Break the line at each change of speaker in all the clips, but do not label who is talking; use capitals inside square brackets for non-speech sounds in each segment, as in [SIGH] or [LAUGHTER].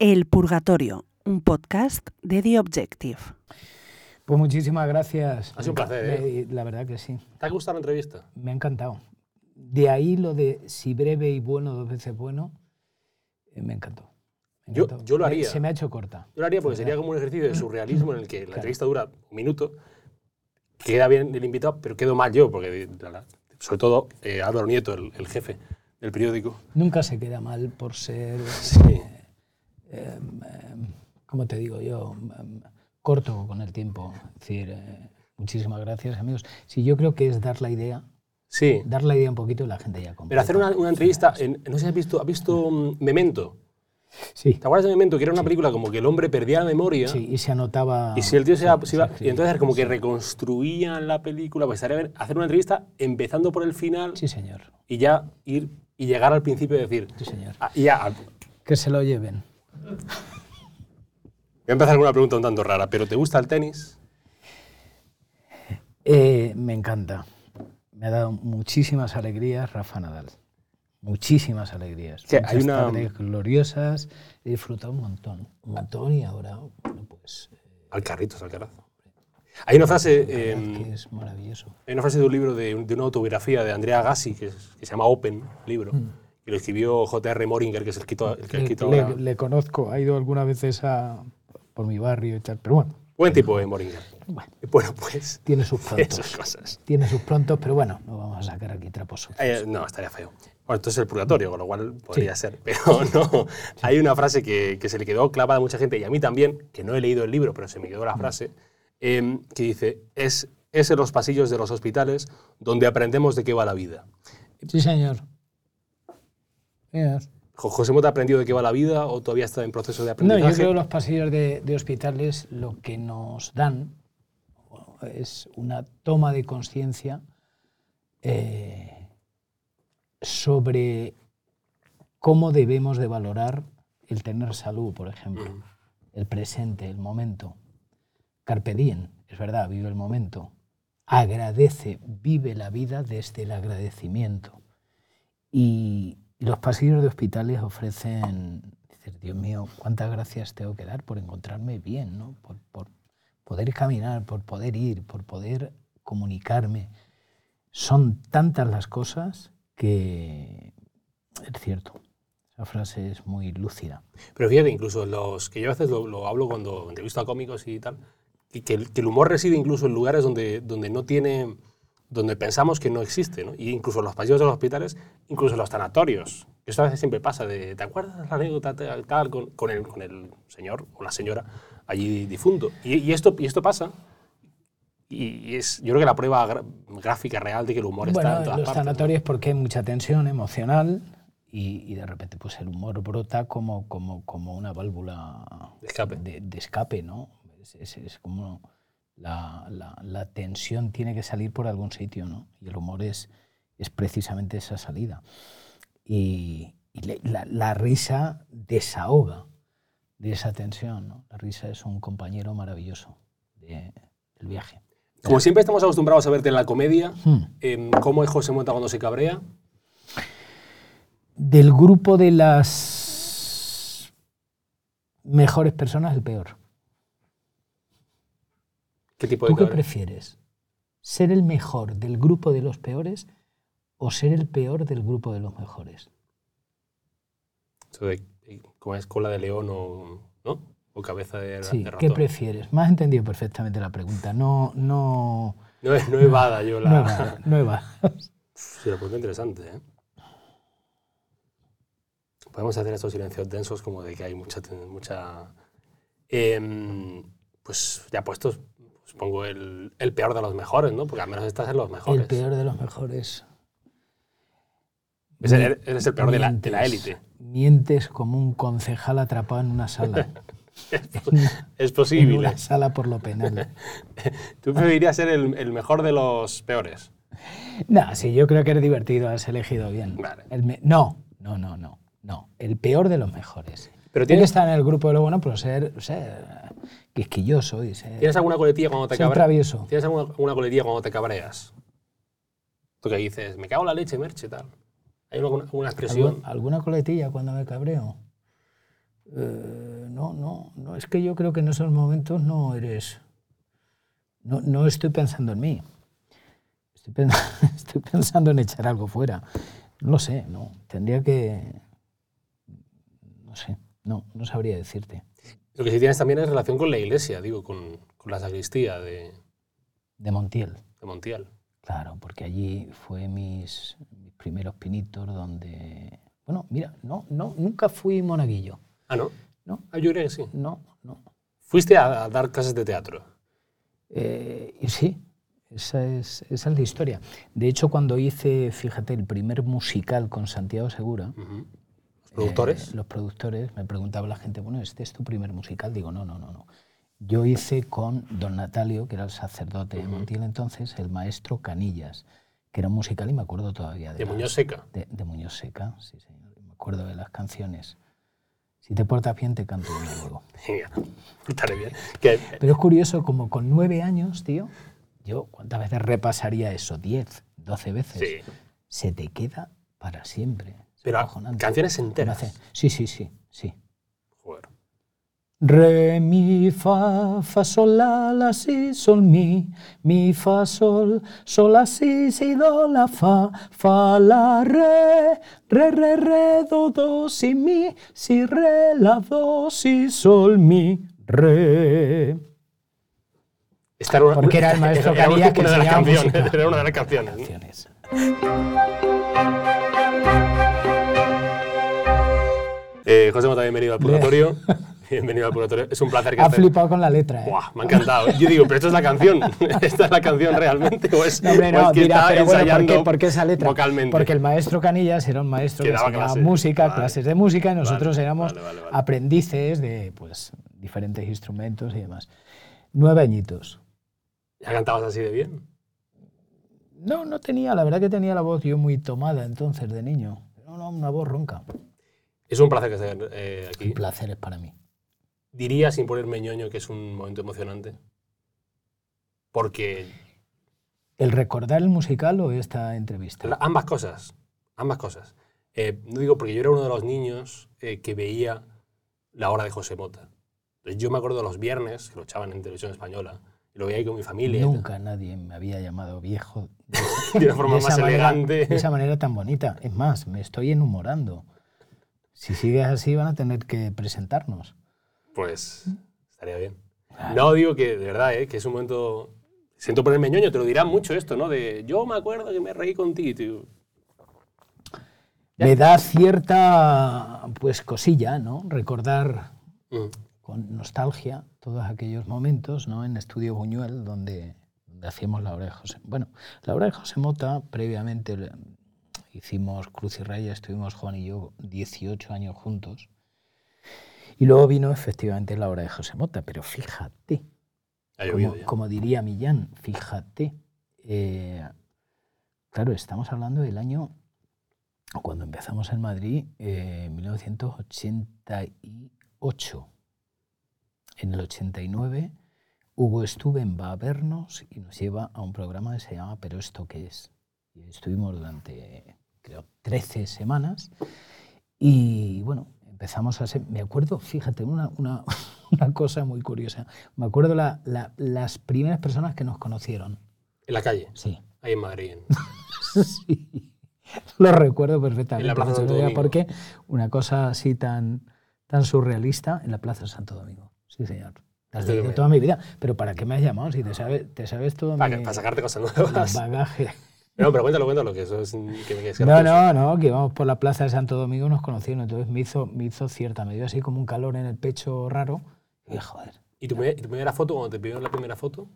El Purgatorio, un podcast de The Objective.
Pues muchísimas gracias.
Ha sido un placer, ¿eh?
La verdad que sí.
¿Te ha gustado la entrevista?
Me ha encantado. De ahí lo de si breve y bueno, dos veces bueno, eh, me encantó. Me
Yo-
encantó.
yo lo haría.
Se me ha hecho corta.
Yo lo haría porque sería como un ejercicio de surrealismo en el que la entrevista dura un minuto, queda bien el invitado, pero quedo mal yo, porque sobre todo eh, Álvaro Nieto, el, el jefe del periódico.
Nunca se queda mal por ser,
Sí.
Como te digo yo, em, corto con el tiempo. Es decir, eh, muchísimas gracias, amigos. Sí, yo creo que es dar la idea,
Sí.
dar la idea un poquito y la gente ya compra.
Pero hacer una, una entrevista, en- no sé si has visto, ¿has visto Memento?
Sí,
¿Te acuerdas de Memento? Que era una película como que el hombre perdía la memoria.
sí, y se anotaba...
Y si el tío se, iba- se iba-
sí, sí.
y entonces como que reconstruían la película, pues estaría bien hacer una entrevista empezando por el final
Sí, señor.
y ya ir y llegar al principio y decir,
Sí, señor.
ah, y ya, voy
Que se lo lleven.
A empezar con una pregunta un tanto rara, pero ¿te gusta el tenis?
Eh, me encanta. Me ha dado muchísimas alegrías Rafa Nadal. Muchísimas alegrías.
Sí,
Muchas
hay una-
tardes gloriosas. He disfrutado un montón. Un montón y ahora, bueno, pues,
Al carrito, al carazo. Hay una frase,
eh,
eh,
que es maravilloso.
hay una frase de un libro de, un- de una autobiografía de Andrea Gassi que, es- que se llama Open, libro, que lo escribió J.R. Moringer, que es el que, el que
Le,
ahora.
le conozco, ha ido algunas veces a, por mi barrio y tal, pero bueno,
Buen tipo, eh, Moringer.
bueno,
Bueno, pues
tiene sus prontos.
cosas.
tiene sus prontos, pero bueno, no vamos a sacar aquí trapos.
Eh, no, estaría feo. Bueno, esto es el purgatorio, con lo cual podría ser. Pero [LAUGHS] no, hay una frase que, que se le quedó clavada a mucha gente, y a mí también, que no he leído el libro, pero se me quedó la frase, em, que dice, es, es en los pasillos de los hospitales donde aprendemos de qué va la vida.
Sí, señor.
¿José ha aprendido de qué va la vida o todavía está en proceso de
No,
aprendizaje?
yo creo que los pasillos de, de hospitales lo que nos dan bueno, es una toma de conciencia eh, sobre cómo debemos de valorar el tener salud, por ejemplo, el presente, el momento. Carpe diem, es verdad, vive el momento. Agradece, vive la vida desde el agradecimiento. Y los pasillos de hospitales ofrecen, dices, Dios mío, cuántas gracias tengo que dar por encontrarme bien, ¿no? por, poder caminar, por poder ir, por poder comunicarme. Son tantas las cosas que es cierto. Esa frase es muy lúcida.
Pero fíjate, incluso los que yo a veces lo, lo hablo cuando entrevisto a cómicos y tal, que, que el humor reside incluso en lugares donde, donde no tiene, donde pensamos que no existe, ¿no? Y incluso en los pasillos de los hospitales, incluso en los tanatorios. Esto a veces siempre pasa, de, ¿te acuerdas la anécdota tal, tal, con, con, el, con el señor o la señora allí difunto? Y, y esto, y esto pasa. Y, es, yo creo que la prueba gráfica real de que el humor está
Bueno,
en todas
los
partes. ¿no?
sanatorios porque hay mucha tensión emocional y, y de repente pues el humor brota como, como, como una válvula
De escape.
de, de escape, ¿no? Es, es- es como la, la- la tensión tiene que salir por algún sitio, ¿no? Y el humor es, es precisamente esa salida. Y, y le- la, la risa desahoga de esa tensión, ¿no? La risa es un compañero maravilloso de- del viaje.
Como siempre estamos acostumbrados a verte en la comedia,
Hmm.
em, ¿cómo es José Mota cuando se cabrea?
Del grupo de las mejores personas, el peor.
¿Qué tipo de
¿Tú qué prefieres? ¿Ser el mejor del grupo de los peores o ser el peor del grupo de los mejores?
Eso de, ¿Cómo es cola de león o, ¿no? o cabeza de,
Sí,
de
¿qué prefieres? Me has entendido perfectamente la pregunta. No, no, [LAUGHS]
No, no evada yo la... [LAUGHS]
no evada, no.
Sí, lo punto interesante, ¿eh? Podemos hacer estos silencios densos como de que hay mucha... mucha Em, pues ya puestos, pues pongo el, el peor de los mejores, ¿no? Porque al menos estás en los mejores.
El peor de los mejores.
Es el- eres el peor de la, de la
Mientes.
élite.
Mientes como un concejal atrapado en una sala. [LAUGHS]
Es
en
posible.
una sala por lo penal. [LAUGHS]
¿Tú preferirías ser el, el mejor de los peores?
No, sí, yo creo que eres divertido, has elegido bien.
Vale.
No, no, no, no, no. El peor de los mejores.
Pero tienes,
estar en el grupo de lo bueno, pero ser, ser quisquilloso y ser,
¿tienes alguna coletilla cuando te cabreas?
travieso.
¿Tienes alguna, alguna coletilla cuando te cabreas? Tú que dices, me cago en la leche, merche, tal. ¿Hay alguna, alguna expresión?
¿Algu- ¿Alguna coletilla cuando me cabreo? Eh, no, no, no, es que yo creo que en esos momentos no eres, no, no estoy pensando en mí. Estoy, [LAUGHS] estoy pensando en echar algo fuera. No lo sé, no. Tendría que, no sé, no, no sabría decirte.
Lo que sí tienes también es relación con la iglesia, digo, con, con la sacristía de,
De Montiel.
de Montiel.
Claro, porque allí fue mis, mis primeros pinitos donde... Bueno, mira, no, no, nunca fui monaguillo.
Ah, ¿no?
No,
Ah, yo creo que sí.
no, no.
Fuiste a, a dar clases de teatro.
Eh, y sí, esa es, esa es la historia. De hecho, cuando hice, fíjate, el primer musical con Santiago Segura,
productores.
eh, los productores, me preguntaba la gente, bueno, ¿este es tu primer musical? Digo, no, no, no, no. Yo hice con don Natalio, que era el sacerdote de Montiel entonces, el maestro Canillas, que era un musical y me acuerdo todavía de,
de
las-
Muñoz Seca.
de, de Muñoz Seca, sí, señor. Me acuerdo de las canciones. Si te portas bien, te canto luego.
Venga, [LAUGHS] estaré bien. Que,
Pero es curioso, como con nueve años, tío, yo cuántas veces repasaría eso, diez, doce veces.
sí.
Se te queda para siempre.
Pero canciones enteras.
Sí, sí, sí, sí.
Joder.
Re, mi, fa, fa, sol, la, la, si, sol, mi, mi, fa, sol, sol, la, si, si, do, la, fa, fa, la, re, re, re, re, do, do, si, mi, si, re, la, do, si, sol, mi, re.
Esta era una-
Porque era el [LAUGHS] maestro
era una-
Carillas que
una de las canciones.
música.
Era una de las canciones.
Canciones.
Eh, José Mota, bienvenido al Purgatorio. [LAUGHS] bienvenido al Purgatorio. Es un placer que
Ha
estés-
flipado con la letra, ¿eh?
Buah, me ha encantado. Yo digo, pero esto es la canción. [LAUGHS] ¿Esta es la canción realmente? ¿O es,
No, hombre,
o
no,
es que está
pero bueno, ¿por qué, por qué esa letra?
vocalmente?
Porque el maestro Canillas era un maestro
Que
que,
daba clases.
música,
Vale.
clases de música, y nosotros
Vale,
éramos
vale.
aprendices de pues, diferentes instrumentos y demás. Nueve añitos.
¿Ya cantabas así de bien?
No, no tenía, la verdad que tenía la voz yo muy tomada entonces de niño. No, no, una voz ronca.
Es un placer que estés eh, aquí.
Un placer es para mí.
Diría, sin ponerme ñoño, que es un momento emocionante. Porque
¿El recordar el musical o esta entrevista?
la- ambas cosas, ambas cosas. Eh, no digo porque yo era uno de los niños eh, que veía la hora de José Mota. Entonces, yo me acuerdo de los viernes, que lo echaban en televisión española, y lo veía ahí con mi familia.
Nunca nadie me había llamado viejo [LAUGHS]
De una forma
de
más
manera-
elegante.
de esa manera tan bonita. Es más, me estoy enhumorando. Si sigues así, van a tener que presentarnos.
Pues estaría bien. No digo que, de verdad, eh, que es un momento... Siento ponerme ñoño, te lo dirán mucho esto, ¿no? De yo me acuerdo que me reí contigo. tío.
Me da cierta pues cosilla, ¿no? Recordar
Mm.
con nostalgia todos aquellos momentos, ¿no? En Estudio Buñuel, donde, donde hacíamos la obra de José. Bueno, la obra de José Mota, previamente hicimos Cruz y Raya, estuvimos Juan y yo 18 años juntos. Y luego vino efectivamente la obra de José Mota, pero fíjate, como, diría Millán, fíjate. eh, claro, estamos hablando del año cuando empezamos en Madrid, eh, 1988. En el 89, Hugo Stuben va a vernos y nos lleva a un programa que se llama Pero esto qué es. Y estuvimos durante, creo, 13 semanas. Y bueno, empezamos a ser, me acuerdo, fíjate, una, una, [LAUGHS] una cosa muy curiosa. Me acuerdo la- la- las primeras personas que nos conocieron.
En la calle,
Sí.
ahí en Madrid. en- [LAUGHS]
sí. Lo recuerdo perfectamente.
En la Plaza Santo Domingo.
por qué. Una cosa así tan, tan surrealista en la Plaza Santo Domingo. Sí, señor.
Estoy
de toda mi vida. Pero ¿para qué me has llamado? Si te sabes, te sabes todo
Para,
mi
para sacarte cosas nuevas.
bagaje. [LAUGHS]
No, pero cuéntalo, cuéntalo, que eso es... Que me quedes
No, no, no, que íbamos por la plaza de Santo Domingo nos conocieron. Entonces me hizo, me hizo cierta, me dio así como un calor en el pecho raro. Y joder,
¿Y tu, y tu primera foto, cuando te pidieron la primera foto?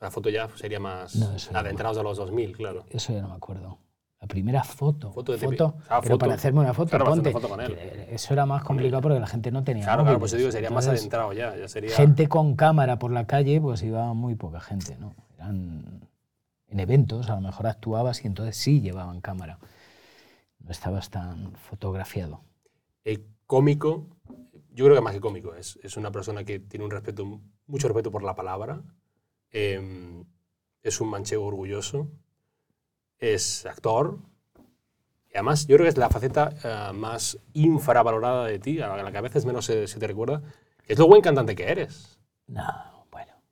La foto ya sería más
No, ya no.
adentrados a los 2000, claro.
eso ya no me acuerdo. La primera foto.
Foto de
foto,
Ah,
pero
foto.
para hacerme una foto,
Claro,
ponte.
una foto con él.
que Eso era más complicado porque la gente no tenía
Claro, claro, pues
móviles.
yo digo, sería más
Entonces,
adentrado ya. Ya sería...
Gente con cámara por la calle, pues iba muy poca gente, ¿no? Eran en eventos, a lo mejor actuabas y entonces sí llevaban cámara. No estabas tan fotografiado.
El cómico, yo creo que más que cómico, es, es una persona que tiene un respeto, mucho respeto por la palabra, eh, es un manchego orgulloso, es actor, Y además, yo creo que es la faceta eh, más infravalorada de ti, a la que a veces menos se, se te recuerda, es lo buen cantante que eres.
No.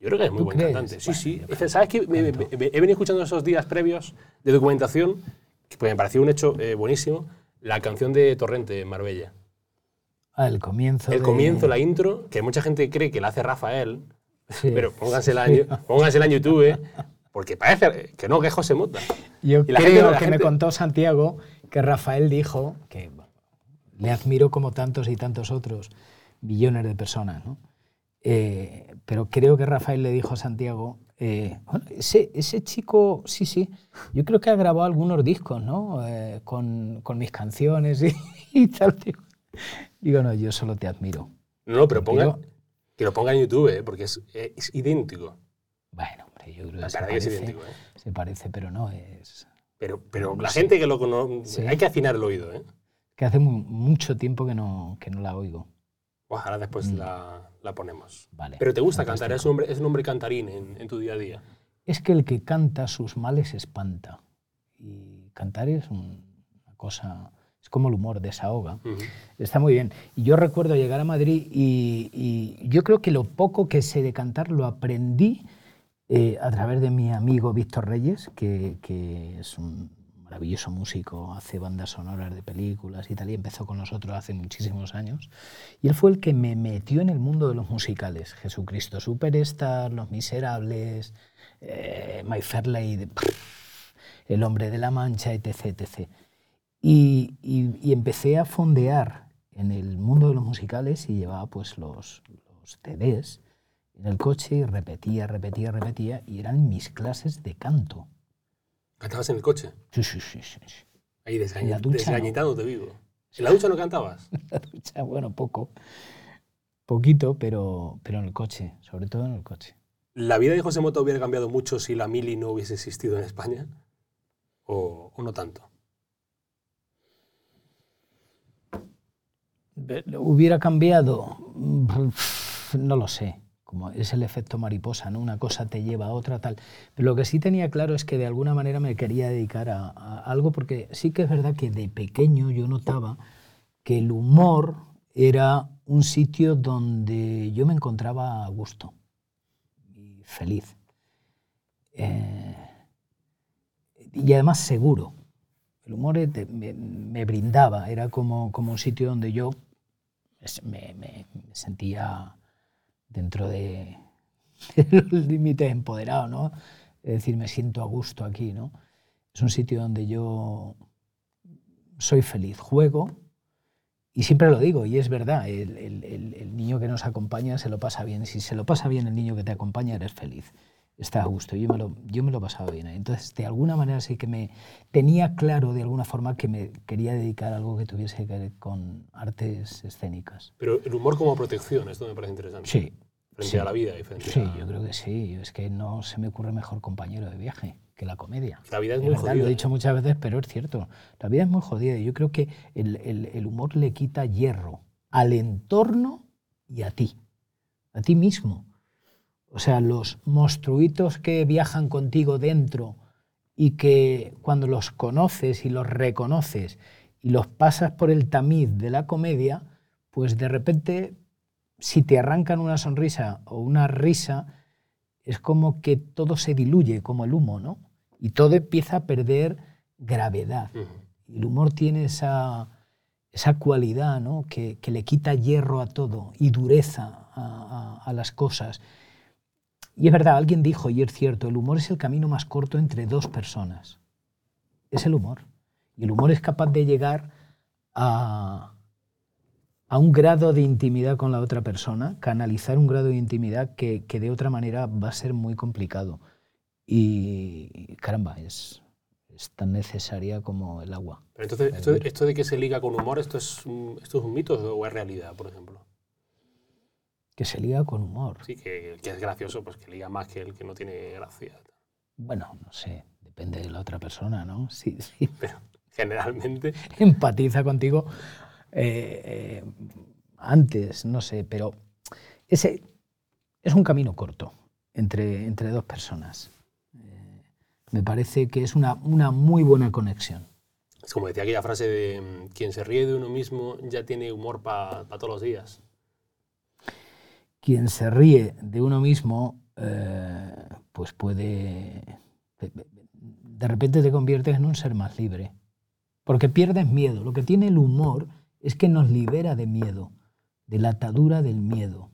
Yo creo que es muy
¿Tú
buen
crees?
cantante. Sí,
Bueno,
sí. Es que, ¿Sabes qué? Me- me- me- he venido escuchando esos días previos de documentación, que pues, me pareció un hecho eh, buenísimo, la canción de Torrente, Marbella.
Ah, el comienzo.
El
de-
comienzo, la intro, que mucha gente cree que la hace Rafael,
Sí. [LAUGHS]
pero póngansela en, póngansela en YouTube, porque parece que no, que es José Mota.
Yo creo
gente-
que me
gente-
contó Santiago que Rafael dijo, que le admiro como tantos y tantos otros millones de personas, ¿no? Eh, pero creo que Rafael le dijo a Santiago, eh, bueno, ese, ese chico, sí, sí, yo creo que ha grabado algunos discos, ¿no? Eh, con, con mis canciones y, [LAUGHS] y tal. Digo, digo, no, yo solo te admiro.
No, no, pero ponga,
Digo-
que lo ponga en YouTube, eh, porque es, eh, es idéntico.
Bueno, hombre, yo creo que se
que es
parece,
idéntico. eh.
se parece, pero no es...
Pero, pero la gente que lo conoce,
Sí.
hay que afinar el oído. ¿eh?
Que hace mu- mucho tiempo que no, que no la oigo.
Buah, ahora después
Mm.
la, la ponemos.
Vale.
Pero te gusta cantar,
fantástico.
es un hombre, es un hombre cantarín en, en tu día a día.
Es que el que canta sus males espanta. Y cantar es un- una cosa, es como el humor, desahoga.
Ujú.
Está muy bien. Y yo recuerdo llegar a Madrid y, y yo creo que lo poco que sé de cantar lo aprendí eh, a través de mi amigo Víctor Reyes, que, que es un maravilloso músico, hace bandas sonoras de películas y tal, y empezó con nosotros hace muchísimos años. Y él fue el que me metió en el mundo de los musicales. Jesucristo Superstar, Los Miserables, eh, My Fair Lady, El Hombre de la Mancha, etc. etc. Y, y- y empecé a fondear en el mundo de los musicales y llevaba pues los, los CDs en el coche y repetía, repetía, repetía y eran mis clases de canto.
¿Cantabas en el coche?
Sí, sí, sí.
Ahí
En ducha,
desgañitándote vivo. ¿En la ducha no cantabas? [LAUGHS]
La ducha, bueno, poco, poquito, pero, pero en el coche, sobre todo en el coche.
¿La vida de José Mota hubiera cambiado mucho si la mili no hubiese existido en España? ¿O, o no tanto?
¿Hubiera cambiado? Mm, No lo sé. Como es el efecto mariposa, ¿no? Una cosa te lleva a otra, tal. Pero lo que sí tenía claro es que de alguna manera me quería dedicar a, algo, porque sí que es verdad que de pequeño yo notaba que el humor era un sitio donde yo me encontraba a gusto y feliz. Eh, y además seguro. El humor me, me brindaba, era como, como un sitio donde yo es- me, me- me sentía dentro [LAUGHS] de, los límites empoderado, ¿no? Es decir, me siento a gusto aquí, ¿no? Es un sitio donde yo soy feliz, juego y siempre lo digo, y es verdad, el- el niño que nos acompaña se lo pasa bien. Si se lo pasa bien el niño que te acompaña, eres feliz. Está a gusto. Yo me lo, yo me lo pasaba bien. Entonces, de alguna manera sí que me tenía claro, de alguna forma, que me quería dedicar a algo que tuviese que ver con artes escénicas.
Pero el humor como protección, esto me parece interesante.
Sí.
Frente
sí.
a la vida y frente
Sí,
a...
yo creo que sí. Es que no se me ocurre mejor compañero de viaje que la comedia.
La vida es muy
verdad,
jodida.
Lo he dicho muchas veces, pero es cierto. La vida es muy jodida y yo creo que el, el- el humor le quita hierro al entorno y a ti, a ti mismo. O sea, los monstruitos que viajan contigo dentro y que cuando los conoces y los reconoces y los pasas por el tamiz de la comedia, pues de repente, si te arrancan una sonrisa o una risa, es como que todo se diluye como el humo, ¿no? Y todo empieza a perder gravedad. El humor tiene esa, esa cualidad, ¿no? Que, que le quita hierro a todo y dureza a, a- a las cosas. Y es verdad, alguien dijo, y es cierto, el humor es el camino más corto entre dos personas. Es el humor. Y el humor es capaz de llegar a, a un grado de intimidad con la otra persona, canalizar un grado de intimidad que, que de otra manera va a ser muy complicado. Y caramba, es, es tan necesaria como el agua.
Pero entonces, esto, esto de que se liga con humor, ¿esto es, ¿esto es un mito o es realidad, por ejemplo?
Que se liga con humor.
Sí, que, que es gracioso, pues que liga más que el que no tiene gracia.
Bueno, no sé, depende de la otra persona, ¿no? [LAUGHS] Sí, sí.
Pero generalmente,
empatiza contigo eh, eh, antes, no sé, pero ese es un camino corto entre, entre dos personas. Eh, me parece que es una, una muy buena conexión.
Es como decía aquella frase de quien se ríe de uno mismo ya tiene humor para todos los días.
Quien se ríe de uno mismo, eh, pues puede... De repente te conviertes en un ser más libre. Porque pierdes miedo. Lo que tiene el humor es que nos libera de miedo, de la atadura del miedo,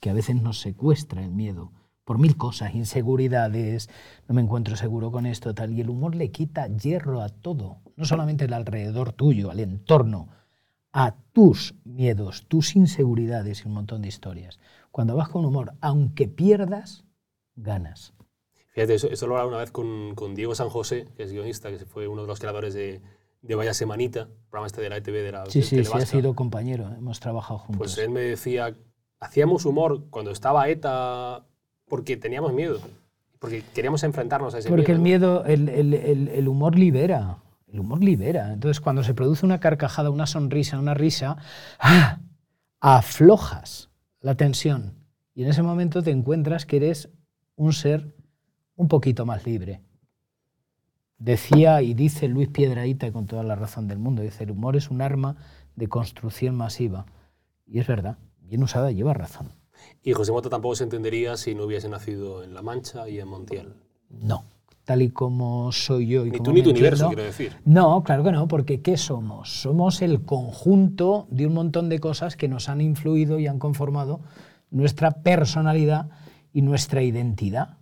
que a veces nos secuestra el miedo por mil cosas, inseguridades, no me encuentro seguro con esto, tal. Y el humor le quita hierro a todo, no solamente al alrededor tuyo, al entorno, a tus miedos, tus inseguridades y un montón de historias. Cuando vas con humor, aunque pierdas, ganas.
Fíjate, eso, lo hablaba una vez con, con, Diego San José, que es guionista, que fue uno de los creadores de, de Vaya Semanita, programa este de la ETV de la
Sí, sí, sí, ha sido compañero, hemos trabajado juntos.
Pues él me decía, hacíamos humor cuando estaba ETA porque teníamos miedo, porque queríamos enfrentarnos a ese
porque
miedo.
Porque el miedo, el, el, el, humor libera, el humor libera. Entonces cuando se produce una carcajada, una sonrisa, una risa, ¡ah! aflojas la tensión y en ese momento te encuentras que eres un ser un poquito más libre. Decía y dice Luis Piedraíta con toda la razón del mundo, dice, el humor es un arma de construcción masiva. Y es verdad, bien usada lleva razón.
Y José Mota tampoco se entendería si no hubiese nacido en La Mancha y en Montiel.
No, tal y como soy yo. Y
ni
como
tú ni tu universo, quiero decir.
No, claro que no, porque ¿qué somos? Somos el conjunto de un montón de cosas que nos han influido y han conformado nuestra personalidad y nuestra identidad.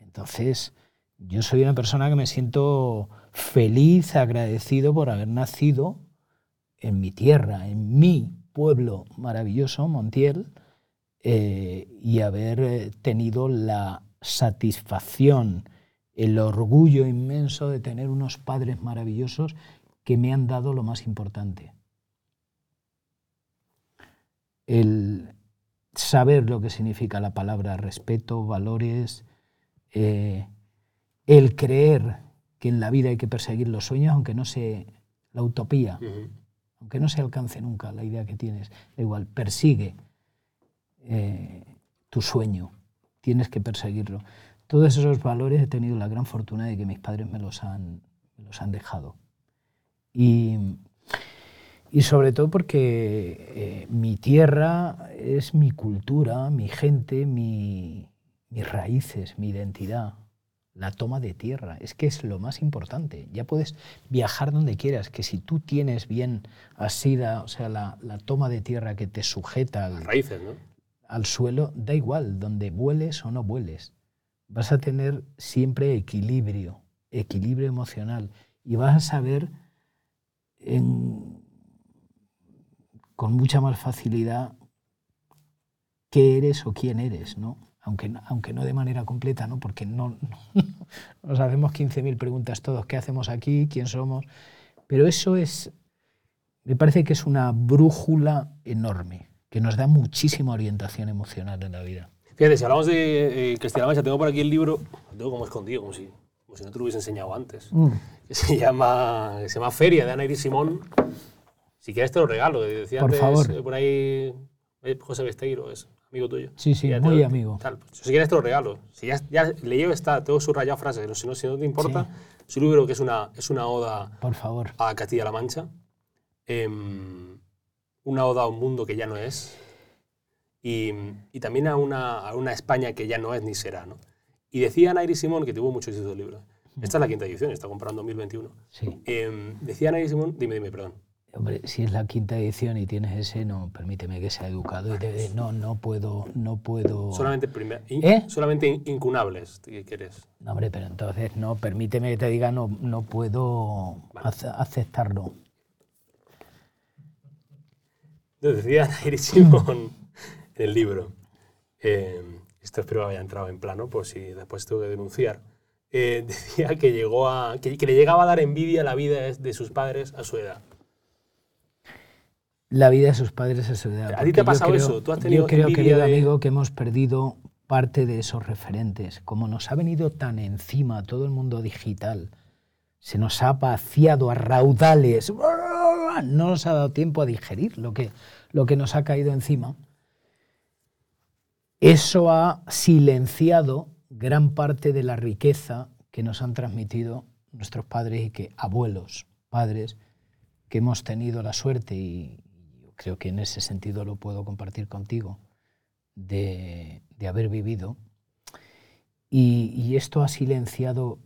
Entonces, yo soy una persona que me siento feliz, agradecido por haber nacido en mi tierra, en mi pueblo maravilloso, Montiel, eh, y haber eh, tenido la satisfacción, el orgullo inmenso de tener unos padres maravillosos que me han dado lo más importante. El saber lo que significa la palabra respeto, valores, eh, el creer que en la vida hay que perseguir los sueños, aunque no se la utopía,
Uh -huh.
aunque no se alcance nunca la idea que tienes, da igual, persigue eh, tu sueño, tienes que perseguirlo. Todos esos valores he tenido la gran fortuna de que mis padres me los han, me los han dejado. Y, y sobre todo porque eh, mi tierra es mi cultura, mi gente, mi, mis raíces, mi identidad. La toma de tierra, es que es lo más importante. Ya puedes viajar donde quieras, que si tú tienes bien asida, o sea, la, la toma de tierra que te sujeta al,
Las raíces, ¿no?
al suelo, da igual, donde vueles o no vueles. Vas a tener siempre equilibrio, equilibrio emocional, y vas a saber con mucha más facilidad qué eres o quién eres, ¿no? Aunque, aunque no de manera completa, ¿no? Porque no, [LAUGHS] nos hacemos 15.000 preguntas todos, ¿qué hacemos aquí? ¿Quién somos? Pero eso es, me parece que es una brújula enorme, que nos da muchísima orientación emocional en la vida.
Fíjate, si hablamos de eh, Castilla-La Mancha, tengo por aquí el libro, lo tengo como escondido, como si, como si no te lo hubiese enseñado antes, que se llama, que se llama Feria, de Ana Iris Simón. Si quieres te lo regalo, que decía
Por
antes,
favor.
eh, por ahí eh, José Besteiro, es amigo tuyo.
Sí, sí,
Ya
muy
lo-
amigo.
tal, pues, si quieres te lo regalo. Si ya, ya le llevo tengo subrayado frases, pero si no, si no te importa, es un libro que es una, es una oda
Por favor.
a Castilla-La Mancha, em, una oda a un mundo que ya no es, y, y también a una, a una España que ya no es ni será. ¿no? Y decía Nairi Simón, que tuvo mucho éxito el libro, esta es la quinta edición, está comprando 2021,
Sí.
em, decía Nairi Simón, dime, dime, perdón,
Hombre, si es la quinta edición y tienes ese, no, permíteme que sea educado. y te- no, no puedo, no puedo.
solamente, primer- in-
¿Eh?
solamente in- incunables, ¿qué quieres?
No, hombre, pero entonces no, permíteme que te diga, no, no puedo ace- aceptarlo.
Entonces, decía Nairi Simón el libro, eh, esto espero que haya entrado en plano por si después tengo que denunciar, eh, [LAUGHS] decía que, llegó a, que, que le llegaba a dar envidia la vida de sus padres a su edad.
La vida de sus padres es su edad.
¿A ti te ha pasado
creo-
eso? ¿Tú has tenido
Yo creo, querido
de-
amigo, que hemos perdido parte de esos referentes. Como nos ha venido tan encima todo el mundo digital, se nos ha vaciado a raudales, no nos ha dado tiempo a digerir lo que, lo que nos ha caído encima. Eso ha silenciado gran parte de la riqueza que nos han transmitido nuestros padres y que abuelos padres que hemos tenido la suerte, y creo que en ese sentido lo puedo compartir contigo, de, de haber vivido. Y, y, esto ha silenciado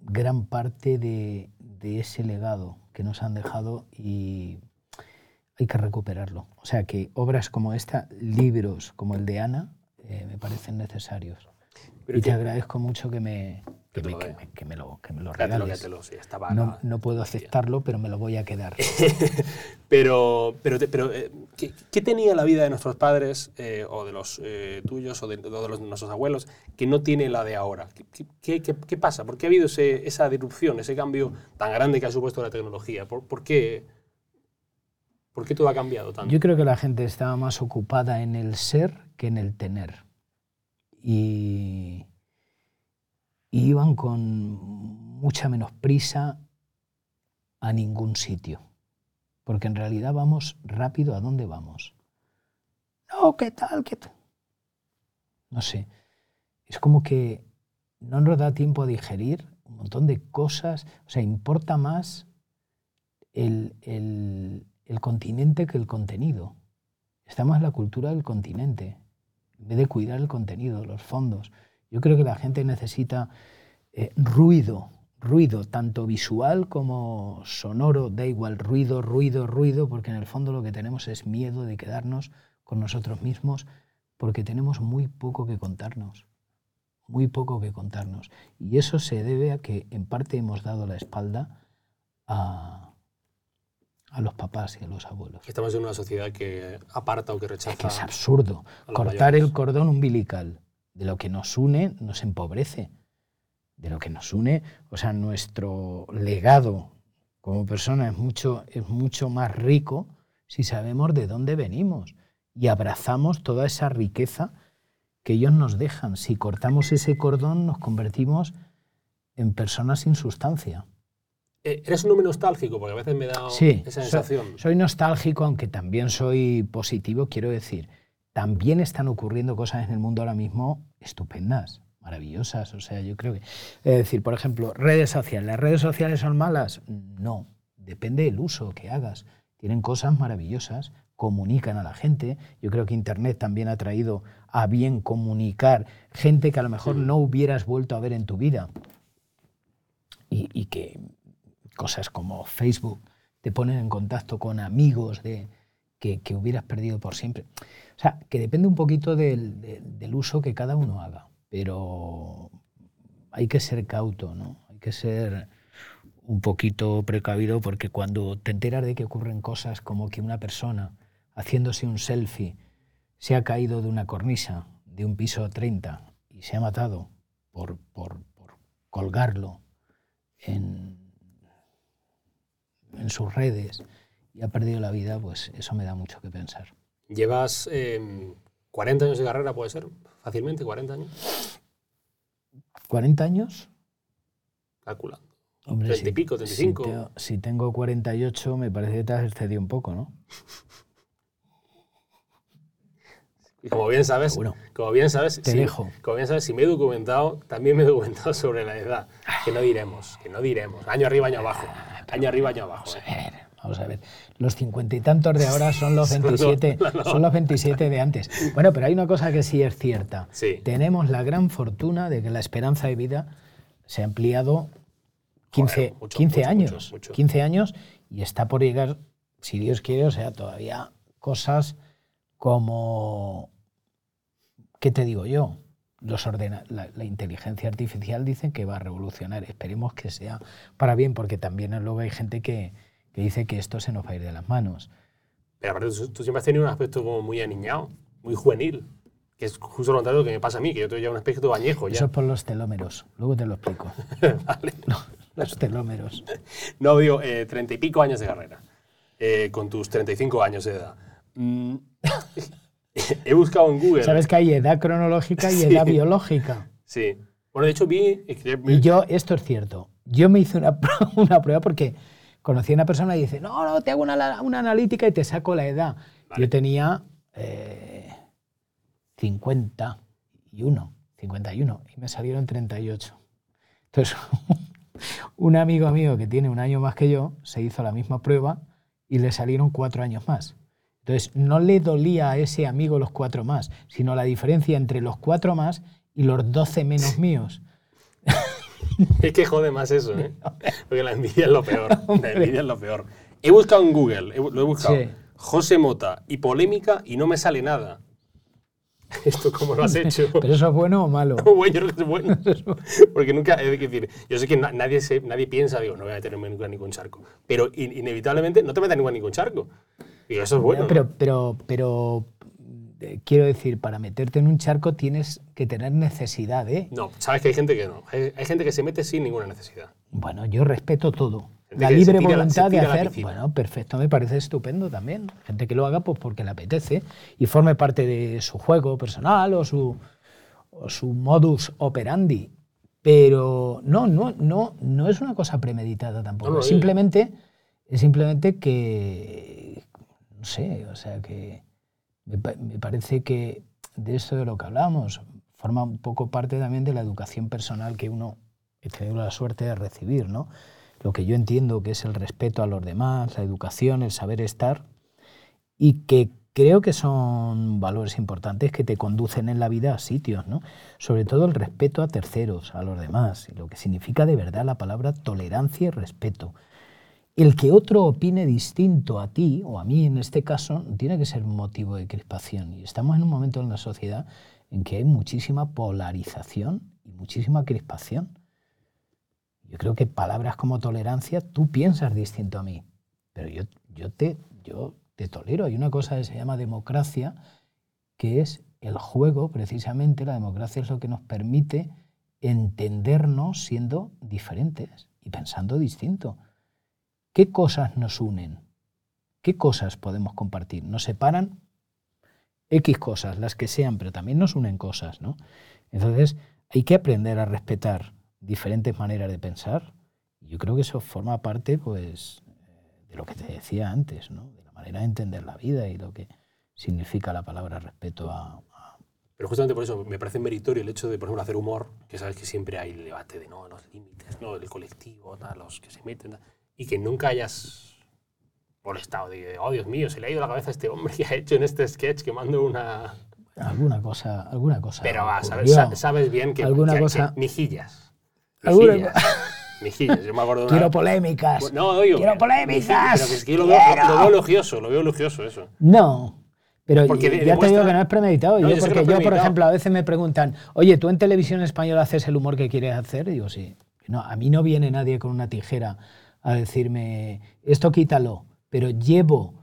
gran parte de, de, ese legado que nos han dejado y hay que recuperarlo. O sea que obras como esta, libros como el de Ana, eh, me parecen necesarios. Pero y te agradezco mucho que me, que, me, que, me, que me, lo, que me lo regales.
sí, estaba,
no, no, puedo aceptarlo, pero me lo voy a quedar. [LAUGHS]
pero, pero, pero eh, ¿qué, ¿qué, tenía la vida de nuestros padres, eh, o de los eh, tuyos, o de, de los, nuestros abuelos, que no tiene la de ahora? ¿Qué, qué, qué pasa? ¿Por qué ha habido ese, esa disrupción, ese cambio tan grande que ha supuesto la tecnología? ¿Por, por qué? ¿Por qué todo ha cambiado tanto?
Yo creo que la gente estaba más ocupada en el ser que en el tener. Y, iban con mucha menos prisa a ningún sitio. Porque en realidad vamos rápido a dónde vamos. No, ¿qué tal? ¿Qué? No sé. Es como que no nos da tiempo a digerir un montón de cosas. O sea, importa más el, el, el continente que el contenido. Está más la cultura del continente, en vez de cuidar el contenido, los fondos. Yo creo que la gente necesita eh, ruido, ruido, tanto visual como sonoro, da igual, ruido, ruido, ruido, porque en el fondo lo que tenemos es miedo de quedarnos con nosotros mismos, porque tenemos muy poco que contarnos, muy poco que contarnos. Y eso se debe a que en parte hemos dado la espalda a, a los papás y a los abuelos.
Estamos en una sociedad que aparta o que rechaza.
Es, que es absurdo. Cortar mayores. el cordón umbilical de lo que nos une nos empobrece. De lo que nos une, o sea, nuestro legado como persona es mucho, es mucho más rico si sabemos de dónde venimos y abrazamos toda esa riqueza que ellos nos dejan. Si cortamos ese cordón nos convertimos en personas sin sustancia.
Eh, ¿Eres un hombre nostálgico? Porque a veces me da
sí,
esa sensación.
Soy, soy, nostálgico, aunque también soy positivo, quiero decir. También están ocurriendo cosas en el mundo ahora mismo estupendas, maravillosas. O sea, yo creo que. Es decir, por ejemplo, redes sociales. ¿Las redes sociales son malas? No. Depende del uso que hagas. Tienen cosas maravillosas, comunican a la gente. Yo creo que Internet también ha traído a bien comunicar gente que a lo mejor sí. no hubieras vuelto a ver en tu vida. Y, y que cosas como Facebook te ponen en contacto con amigos de, que, que, hubieras perdido por siempre. O sea, que depende un poquito del, del, del, uso que cada uno haga, pero hay que ser cauto, ¿no? Hay que ser un poquito precavido porque cuando te enteras de que ocurren cosas como que una persona haciéndose un selfie se ha caído de una cornisa de un piso 30 y se ha matado por, por, por colgarlo en, en sus redes y ha perdido la vida, pues eso me da mucho que pensar.
¿Llevas eh, 40 años de carrera, puede ser? Fácilmente, 40 años.
¿40 años?
Calculando. Hombre, 30 y pico, 35.
Si, te, si, tengo 48, me parece que te has excedido un poco, ¿no? [LAUGHS]
Y como bien sabes, como bien sabes,
te dejo.
como bien sabes, si me he documentado, también me he documentado [LAUGHS] sobre la edad. Que no diremos, que no diremos. Año arriba, año abajo. Año arriba, año abajo.
Vamos a ver, vamos a ver. Los cincuenta y tantos de ahora son los [LAUGHS] 27, no, [LAUGHS] no, no. son los 27 de antes. Bueno, pero hay una cosa que sí es cierta.
Sí.
Tenemos la gran fortuna de que la esperanza de vida se ha ampliado 15, Joder, mucho, 15 mucho, años.
Mucho.
15 años y está por llegar, si Dios quiere, o sea, todavía cosas como, ¿qué te digo yo? Los ordena la, la, inteligencia artificial dicen que va a revolucionar. Esperemos que sea para bien, porque también luego hay gente que, que dice que esto se nos va a ir de las manos.
Pero aparte, tú, tú siempre has tenido un aspecto como muy aniñado, muy juvenil, que es justo lo contrario que me pasa a mí, que yo tengo ya un aspecto añejo. Ya.
Eso es por los telómeros, luego te lo explico. [LAUGHS]
vale.
No, los telómeros.
No, digo, eh, treinta y pico años de carrera, eh, con tus 35 años de edad. Mm. [LAUGHS] He buscado en Google.
Sabes que hay edad cronológica y sí. edad biológica.
Sí. Bueno, de hecho vi...
Y yo, esto es cierto, yo me hice una, [LAUGHS] una prueba porque conocí a una persona y dice, no, no, te hago una, una analítica y te saco la edad. Vale. Yo tenía eh, 51, 51 y me salieron 38. Entonces, [LAUGHS] Un amigo mío que tiene un año más que yo se hizo la misma prueba y le salieron cuatro años más. Entonces, no le dolía a ese amigo los cuatro más, sino la diferencia entre los cuatro más y los doce menos míos. [LAUGHS]
Es que jode más eso, ¿eh? [LAUGHS] Porque la envidia es lo peor. [LAUGHS] La envidia es lo peor. He buscado en Google, lo he buscado.
Sí.
José Mota y polémica y no me sale nada. ¿Esto cómo lo has hecho?
¿Pero eso es bueno o malo?
bueno, yo creo que es bueno. Porque nunca, de decir, yo sé que na- nadie, se, nadie piensa, digo, no voy a meterme nunca en ningún charco. Pero in- inevitablemente no te metas nunca en ningún charco. Digo, eso es bueno. ¿no?
Pero, pero, pero eh, quiero decir, para meterte en un charco tienes que tener necesidad, ¿eh?
No, sabes que hay gente que no. Hay, hay gente que se mete sin ninguna necesidad.
Bueno, yo respeto todo.
Gente
La libre
la-
voluntad de hacer, bueno, perfecto, me parece estupendo también. Gente que lo haga pues porque le apetece y forme parte de su juego personal o su, o su modus operandi. Pero no, no, no, no es una cosa premeditada tampoco.
No, no,
es simplemente, es simplemente que, no sé, o sea que me, pa- me parece que de esto de lo que hablamos forma un poco parte también de la educación personal que uno he tenido la suerte de recibir, ¿no? Lo que yo entiendo que es el respeto a los demás, la educación, el saber estar, y que creo que son valores importantes que te conducen en la vida a sitios, ¿no? Sobre todo el respeto a terceros, a los demás, y lo que significa de verdad la palabra tolerancia y respeto. El que otro opine distinto a ti, o a mí en este caso, tiene que ser motivo de crispación. Y estamos en un momento en la sociedad en que hay muchísima polarización y muchísima crispación. Yo creo que palabras como tolerancia, tú piensas distinto a mí, pero yo, yo, te, yo te tolero. Hay una cosa que se llama democracia, que es el juego, precisamente, la democracia es lo que nos permite entendernos siendo diferentes y pensando distinto. ¿Qué cosas nos unen? ¿Qué cosas podemos compartir? Nos separan X cosas, las que sean, pero también nos unen cosas, ¿no? Entonces, hay que aprender a respetar diferentes maneras de pensar. Yo creo que eso forma parte, pues, de lo que te decía antes, ¿no? De la manera de entender la vida y lo que significa la palabra respeto a-
Pero justamente por eso me parece meritorio el hecho de, por ejemplo, hacer humor, que sabes que siempre hay el debate de no, los límites, no, el colectivo, tal, los que se meten, tal, y que nunca hayas molestado de, oh Dios mío, se le ha ido la cabeza a este hombre que ha hecho en este sketch que mando una...
alguna cosa, alguna cosa.
Pero va, sabes,
ocurrió.
sa- sabes bien que,
Alguna
que-
cosa-
que mejillas.
Alguna
Mejillas. [LAUGHS] Mejillas. Yo me acuerdo de una-
Quiero polémicas.
No, oigo.
Quiero
que-
polémicas.
Pero es que yo lo veo, lo veo elogioso, lo veo elogioso eso.
No. Pero
Porque
ya
de-
te digo
demuestra-
que no es premeditado.
No,
yo,
yo
porque
es
yo, por
premeditado.
ejemplo, a veces me preguntan, oye, ¿tú en televisión española haces el humor que quieres hacer? Y digo, sí. No, a mí no viene nadie con una tijera a decirme, esto quítalo. Pero llevo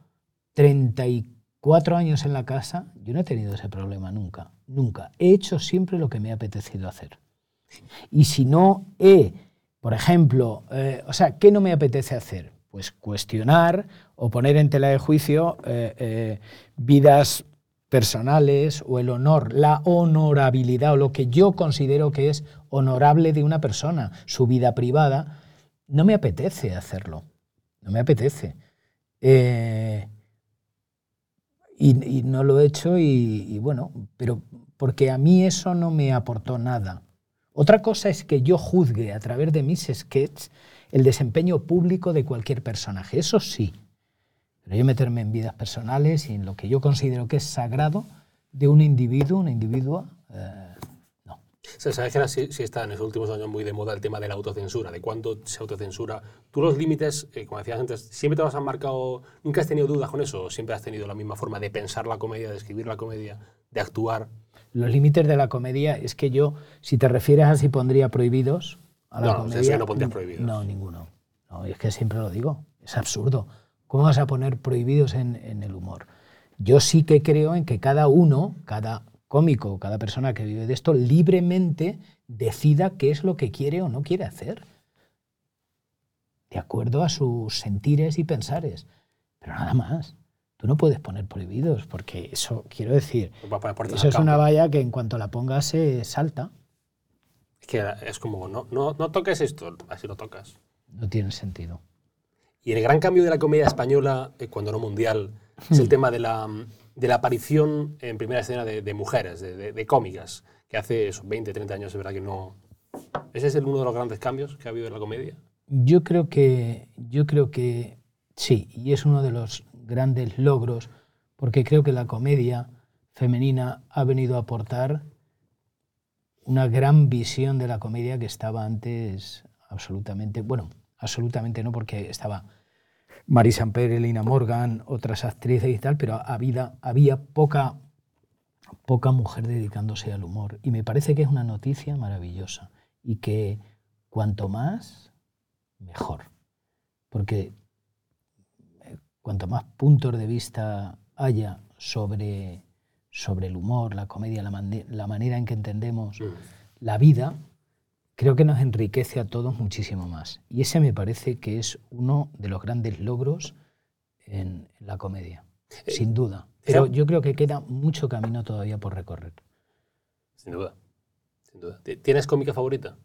34 años en la casa, yo no he tenido ese problema nunca. Nunca. He hecho siempre lo que me ha apetecido hacer. Y si no he, por ejemplo, eh, o sea, ¿qué no me apetece hacer? Pues cuestionar o poner en tela de juicio eh, eh, vidas personales o el honor, la honorabilidad o lo que yo considero que es honorable de una persona, su vida privada, no me apetece hacerlo. No me apetece. Eh, y, no lo he hecho y, y bueno, pero porque a mí eso no me aportó nada. Otra cosa es que yo juzgue a través de mis sketches el desempeño público de cualquier personaje, eso sí. Pero yo meterme en vidas personales y en lo que yo considero que es sagrado de un individuo, una individua, eh, no.
O sea, ¿Sabes que ahora sí, sí está en los últimos años muy de moda el tema de la autocensura, de cuánto se autocensura? Tú los límites, eh, como decías antes, ¿siempre te los han marcado, nunca has tenido dudas con eso? ¿O siempre has tenido la misma forma de pensar la comedia, de escribir la comedia, de actuar?
Los límites de la comedia es que yo, si te refieres a si pondría prohibidos a la
No,
comedia,
eso ya no pondrías prohibidos.
No, ninguno. No, es que siempre lo digo, es absurdo. ¿Cómo vas a poner prohibidos en, en el humor? Yo sí que creo en que cada uno, cada cómico, cada persona que vive de esto, libremente decida qué es lo que quiere o no quiere hacer. De acuerdo a sus sentires y pensares. Pero nada más. Tú no puedes poner prohibidos, porque eso, quiero decir, eso es una valla que en cuanto la pongas se salta.
Es que es como, no, no, no toques esto, así lo tocas.
No tiene sentido.
Y el gran cambio de la comedia española, eh, cuando no mundial, es el [LAUGHS] tema de la, de la aparición en primera escena de, mujeres, de cómicas, que hace esos 20, 30 años es verdad que no, ¿Ese es el, uno de los grandes cambios que ha habido en la comedia?
Yo creo que, yo creo que sí, y es uno de los grandes logros, porque creo que la comedia femenina ha venido a aportar una gran visión de la comedia que estaba antes absolutamente, bueno, absolutamente no, porque estaba Marisa Amper, Elina Morgan, otras actrices y tal, pero había, había poca, poca mujer dedicándose al humor. Y me parece que es una noticia maravillosa y que cuanto más, mejor. Porque eh, cuanto más puntos de vista haya sobre, sobre el humor, la comedia, la, la manera en que entendemos la vida, creo que nos enriquece a todos muchísimo más. Y ese me parece que es uno de los grandes logros en, la comedia,
Eh,
sin duda. Pero yo creo que queda mucho camino todavía por recorrer.
Sin duda. Sin duda. ¿Ti- ¿Tienes cómica favorita?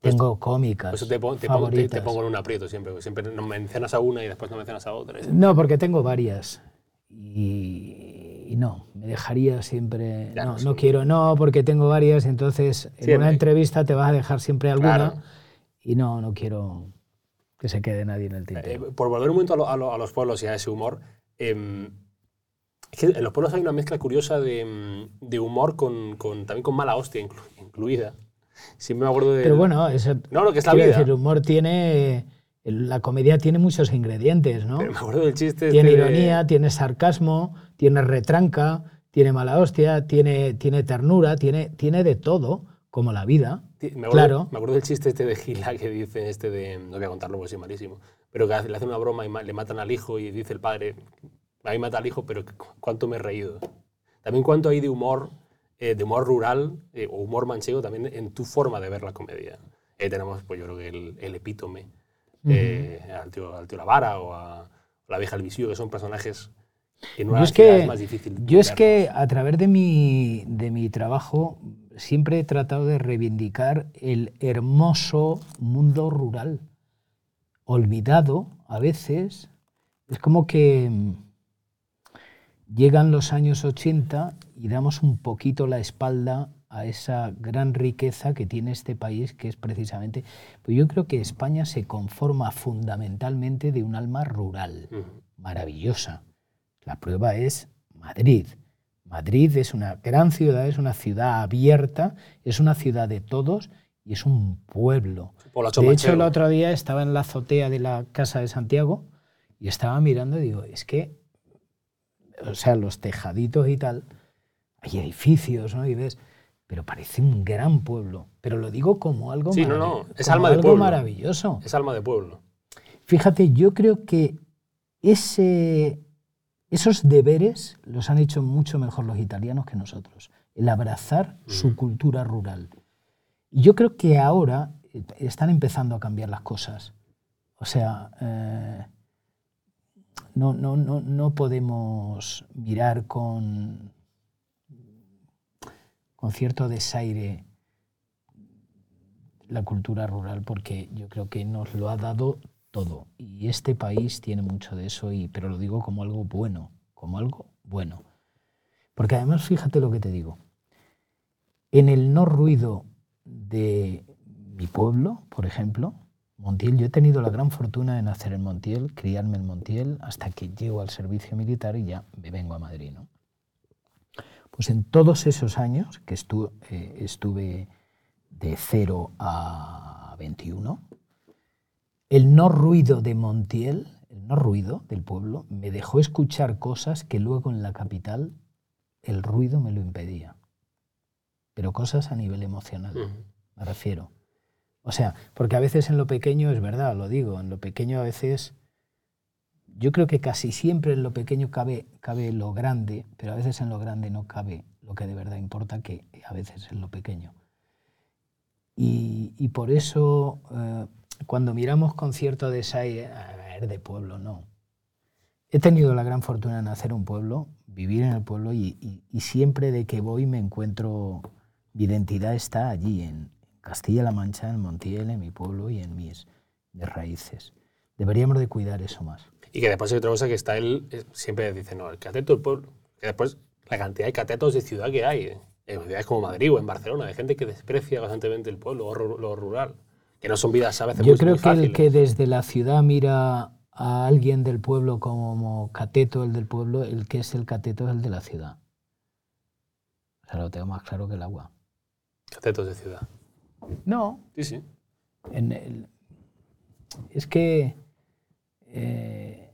Pues-
Tengo cómicas
te, pon- te pongo, te- pongo en un aprieto siempre. porque Siempre no mencionas a una y después no mencionas a otra.
No, porque tengo varias. Y, y no, me dejaría siempre... No,
no,
quiero, no, porque tengo varias, entonces en una entrevista te vas a dejar siempre alguna
Claro.
y no, no quiero que se quede nadie en el
Eh,
tintero.
por volver un momento a, lo- a lo- a los pueblos y a ese humor, em, es que en los pueblos hay una mezcla curiosa de, em, de humor con, con- también con mala hostia inclu- incluida. Siempre me acuerdo de...
Pero bueno, eso,
No, lo que es la vida.
decir, el humor tiene... La comedia tiene muchos ingredientes, ¿no?
Pero me acuerdo del chiste
Tiene
este de-
ironía, tiene sarcasmo, tiene retranca, tiene mala hostia, tiene, tiene ternura, tiene, tiene de todo, como la vida.
Me acuerdo,
Claro.
Me acuerdo del chiste este de Gila que dice, este de, no voy a contarlo porque es malísimo, pero que le hace una broma y le matan al hijo y dice el padre, a mí mata al hijo, pero cu- cuánto me he reído. También cuánto hay de humor, eh, de humor rural eh, o humor manchego también en tu forma de ver la comedia. Eh, tenemos, pues yo creo que el, el epítome, eh, al, tío, al tío Lavara o a la vieja El Visío, que son personajes que
Yo es que,
es más difícil.
yo es que a través de mi, de mi trabajo siempre he tratado de reivindicar el hermoso mundo rural, olvidado a veces. Es como que mm, llegan los años 80 y damos un poquito la espalda a esa gran riqueza que tiene este país, que es precisamente... Pues yo creo que España se conforma fundamentalmente de un alma rural maravillosa. La prueba es Madrid. Madrid es una gran ciudad, es una ciudad abierta, es una ciudad de todos y es un pueblo. De hecho, el otro día estaba en la azotea de la Casa de Santiago y estaba mirando y digo, es que, o sea, los tejaditos y tal, hay edificios, ¿no? Y ves, pero parece un gran pueblo. Pero lo digo como algo,
Sí, no, no, es
como
alma de
algo
pueblo.
maravilloso.
Es alma de pueblo.
Fíjate, yo creo que ese, esos deberes los han hecho mucho mejor los italianos que nosotros, el abrazar su cultura rural. Y yo creo que ahora eh, están empezando a cambiar las cosas. O sea, eh, no, no, no, no podemos mirar con, con cierto desaire la cultura rural porque yo creo que nos lo ha dado todo. Y este país tiene mucho de eso, y, pero lo digo como algo bueno, como algo bueno. Porque además, fíjate lo que te digo, en el no ruido de mi pueblo, por ejemplo, Montiel, yo he tenido la gran fortuna de nacer en Montiel, criarme en Montiel, hasta que llego al servicio militar y ya me vengo a Madrid. ¿no? Pues en todos esos años que estu- eh, estuve de 0 a 21, el no ruido de Montiel, el no ruido del pueblo, me dejó escuchar cosas que luego en la capital el ruido me lo impedía. Pero cosas a nivel emocional, me refiero. O sea, porque a veces en lo pequeño, es verdad, lo digo, en lo pequeño a veces, yo creo que casi siempre en lo pequeño cabe, cabe lo grande, pero a veces en lo grande no cabe lo que de verdad importa, que a veces en lo pequeño. Y, y por eso, eh, cuando miramos con cierto desaire, a ver, de pueblo, no. He tenido la gran fortuna de nacer en un pueblo, vivir en el pueblo y, siempre de que voy me encuentro, mi identidad está allí, en Castilla-La Mancha, en Montiel, en mi pueblo y en mis, raíces. Deberíamos de cuidar eso más.
Y que después hay otra cosa que está él, eh, siempre dice, no, el cateto del pueblo. Que después la cantidad de catetos de ciudad que hay. eh. en ciudades como Madrid o en Barcelona, de gente que desprecia constantemente el pueblo lo rural, que no son vidas a veces
Yo
muy,
creo
muy
que el que desde la ciudad mira a alguien del pueblo como cateto, el del pueblo, el que es el cateto es el de la ciudad. O sea, lo tengo más claro que el agua.
Catetos de ciudad.
No,
Sí, sí.
en el- es que eh,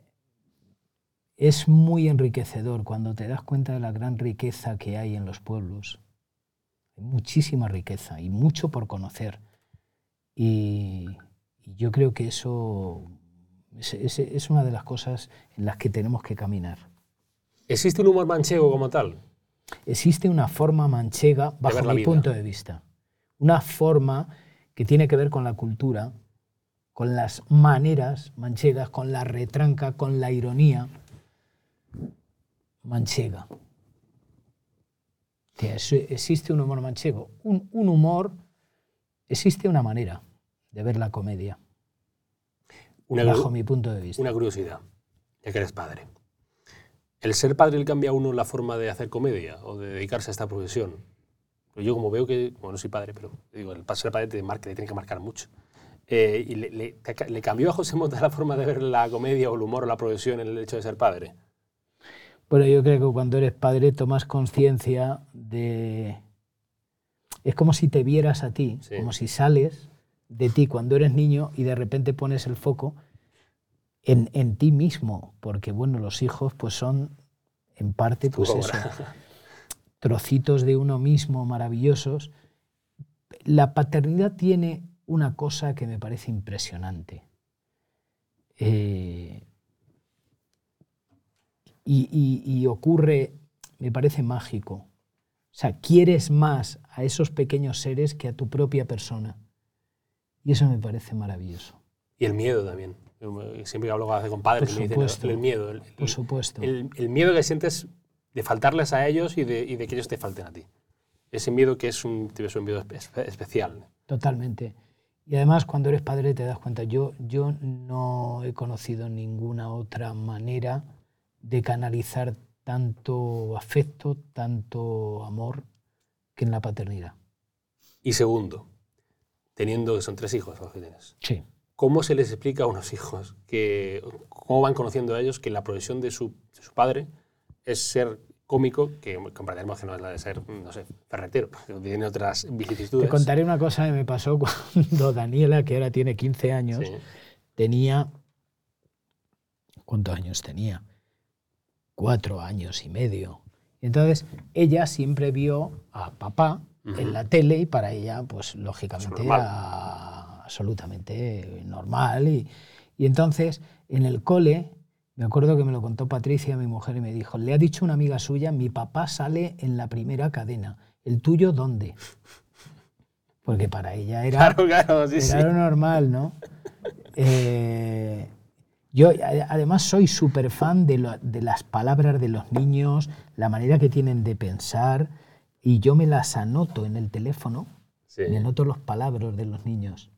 es muy enriquecedor cuando te das cuenta de la gran riqueza que hay en los pueblos. Hay muchísima riqueza y mucho por conocer. Y, y yo creo que eso es, es- es una de las cosas en las que tenemos que caminar.
¿Existe un humor manchego como tal?
Existe una forma manchega, bajo mi
vida.
punto de vista. Una forma que tiene que ver con la cultura, con las maneras manchegas, con la retranca, con la ironía manchega. Que existe un humor manchego. Un, un humor, existe una manera de ver la comedia,
Una,
bajo mi punto de vista.
una curiosidad, ya que eres padre. ¿El ser padre le cambia a uno la forma de hacer comedia o de dedicarse a esta profesión? Pues yo como veo que, bueno, no soy padre, pero digo, el ser padre te, marca, te tiene que marcar mucho. Eh, ¿Y le, le- te ca- le cambió a José Mota [LAUGHS] la forma de ver la comedia o el humor o la profesión en el hecho de ser padre?
Bueno, yo creo que cuando eres padre tomas conciencia de... Es como si te vieras a ti,
Sí.
como si sales de ti cuando eres niño y de repente pones el foco en, en ti mismo, porque bueno, los hijos pues son en parte pues eso, trocitos de uno mismo maravillosos. La paternidad tiene una cosa que me parece impresionante. Eh, y, y- y ocurre, me parece mágico. O sea, quieres más a esos pequeños seres que a tu propia persona. Y eso me parece maravilloso.
Y el miedo también. Yo Siempre que hablo con padres,
Por
me dicen
supuesto.
el, el miedo. El,
Por supuesto.
el- el miedo que sientes de faltarles a ellos y de, y de que ellos te falten a ti. Ese miedo que es un, es un miedo espe- especial.
Totalmente. Y además cuando eres padre te das cuenta, yo, yo no he conocido ninguna otra manera de canalizar tanto afecto, tanto amor que en la paternidad.
Y segundo, teniendo que son tres hijos los que tienes,
Sí.
¿cómo se les explica a unos hijos que cómo van conociendo a ellos que la profesión de su, de su padre es ser cómico, que comprenderemos que no es la de ser, no sé, ferretero, tiene otras vicisitudes.
Te contaré una cosa que me pasó [LAUGHS] cuando Daniela, que ahora tiene 15 años,
Sí.
tenía... ¿Cuántos años tenía? Cuatro años y medio. Entonces ella siempre vio a papá En la tele y para ella, pues lógicamente
normal.
era absolutamente normal. Y, y entonces en el cole, me acuerdo que me lo contó Patricia, mi mujer, y me dijo, le ha dicho una amiga suya, mi papá sale en la primera cadena. ¿El tuyo dónde? Porque para ella era...
Claro, claro, sí, sí.
Lo normal, ¿no? Eh, yo además soy súper fan de, lo- de las palabras de los niños, la manera que tienen de pensar, y yo me las anoto en el teléfono,
Sí.
me anoto los palabras de los niños.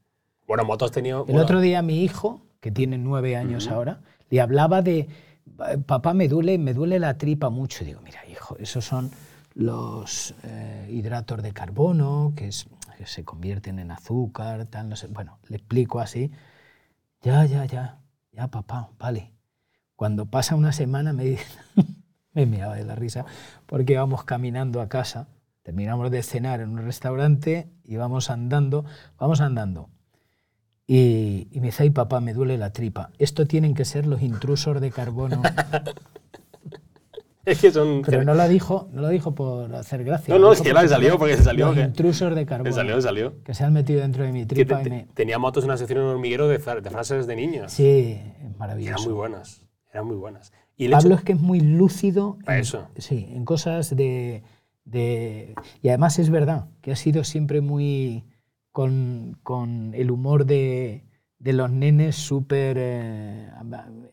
Bueno, Motos tenía...
El
bueno,
otro día mi hijo, que tiene nueve años ahora, le hablaba de, papá, me duele, me duele la tripa mucho. Y digo, mira, hijo, esos son los eh, hidratos de carbono, que, es, que se convierten en azúcar, tal, no sé. Bueno, le explico así. Ya, ya, ya, ya, papá, vale. Cuando pasa una semana me dice, [LAUGHS] me meaba de la risa, porque íbamos caminando a casa, terminamos de cenar en un restaurante y vamos andando, vamos andando. Y, y me dice, ay papá, me duele la tripa. Esto tienen que ser los intrusos de carbono. [LAUGHS]
Es que son...
Pero no lo dijo, no lo dijo por hacer gracia.
No, no, es que
su-
salió, porque se salió,
Los
que-
intrusos de carbono.
Le salió, salió.
Que se han metido dentro de mi
Que te-
tripa y
te-
me...
Tenía Motos una sección en hormiguero de, de frases de niños.
Sí,
Y eran
maravilloso.
muy buenas. Eran muy buenas. Y
Pablo
hecho-
es que es muy lúcido
Para
en,
eso.
sí, en cosas de, de- Y además es verdad que ha sido siempre muy con, con el humor de, de los nenes súper... eh,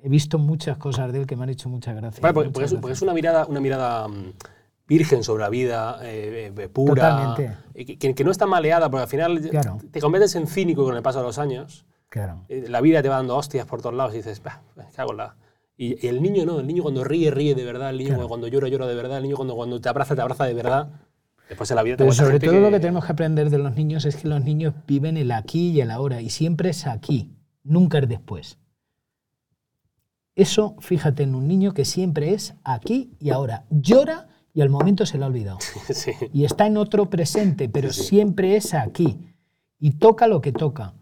he visto muchas cosas de él que me han hecho muchas gracias.
Vale, porque,
muchas
porque es, porque es una mirada, una mirada mm, virgen sobre la vida, eh, eh, pura, que, que no está maleada, porque al final
Claro.
te conviertes en cínico con el paso de los años.
Claro.
Eh, La vida te va dando hostias por todos lados y dices, "Bah, cago en la... Y, y el niño no, el niño cuando ríe, ríe de verdad, el niño
Claro.
cuando llora, llora de verdad, el niño cuando, cuando te abraza, te abraza de verdad. Después en la vida
Pero
tenemos a
sobre todo lo que
que-
tenemos que aprender de los niños es que los niños viven el aquí y el ahora y siempre es aquí, nunca es después. Eso, fíjate en un niño que siempre es aquí y ahora. Llora y al momento se lo ha olvidado. [LAUGHS]
Sí.
Y está en otro presente, pero
Sí, sí.
siempre es aquí. Y toca lo que toca.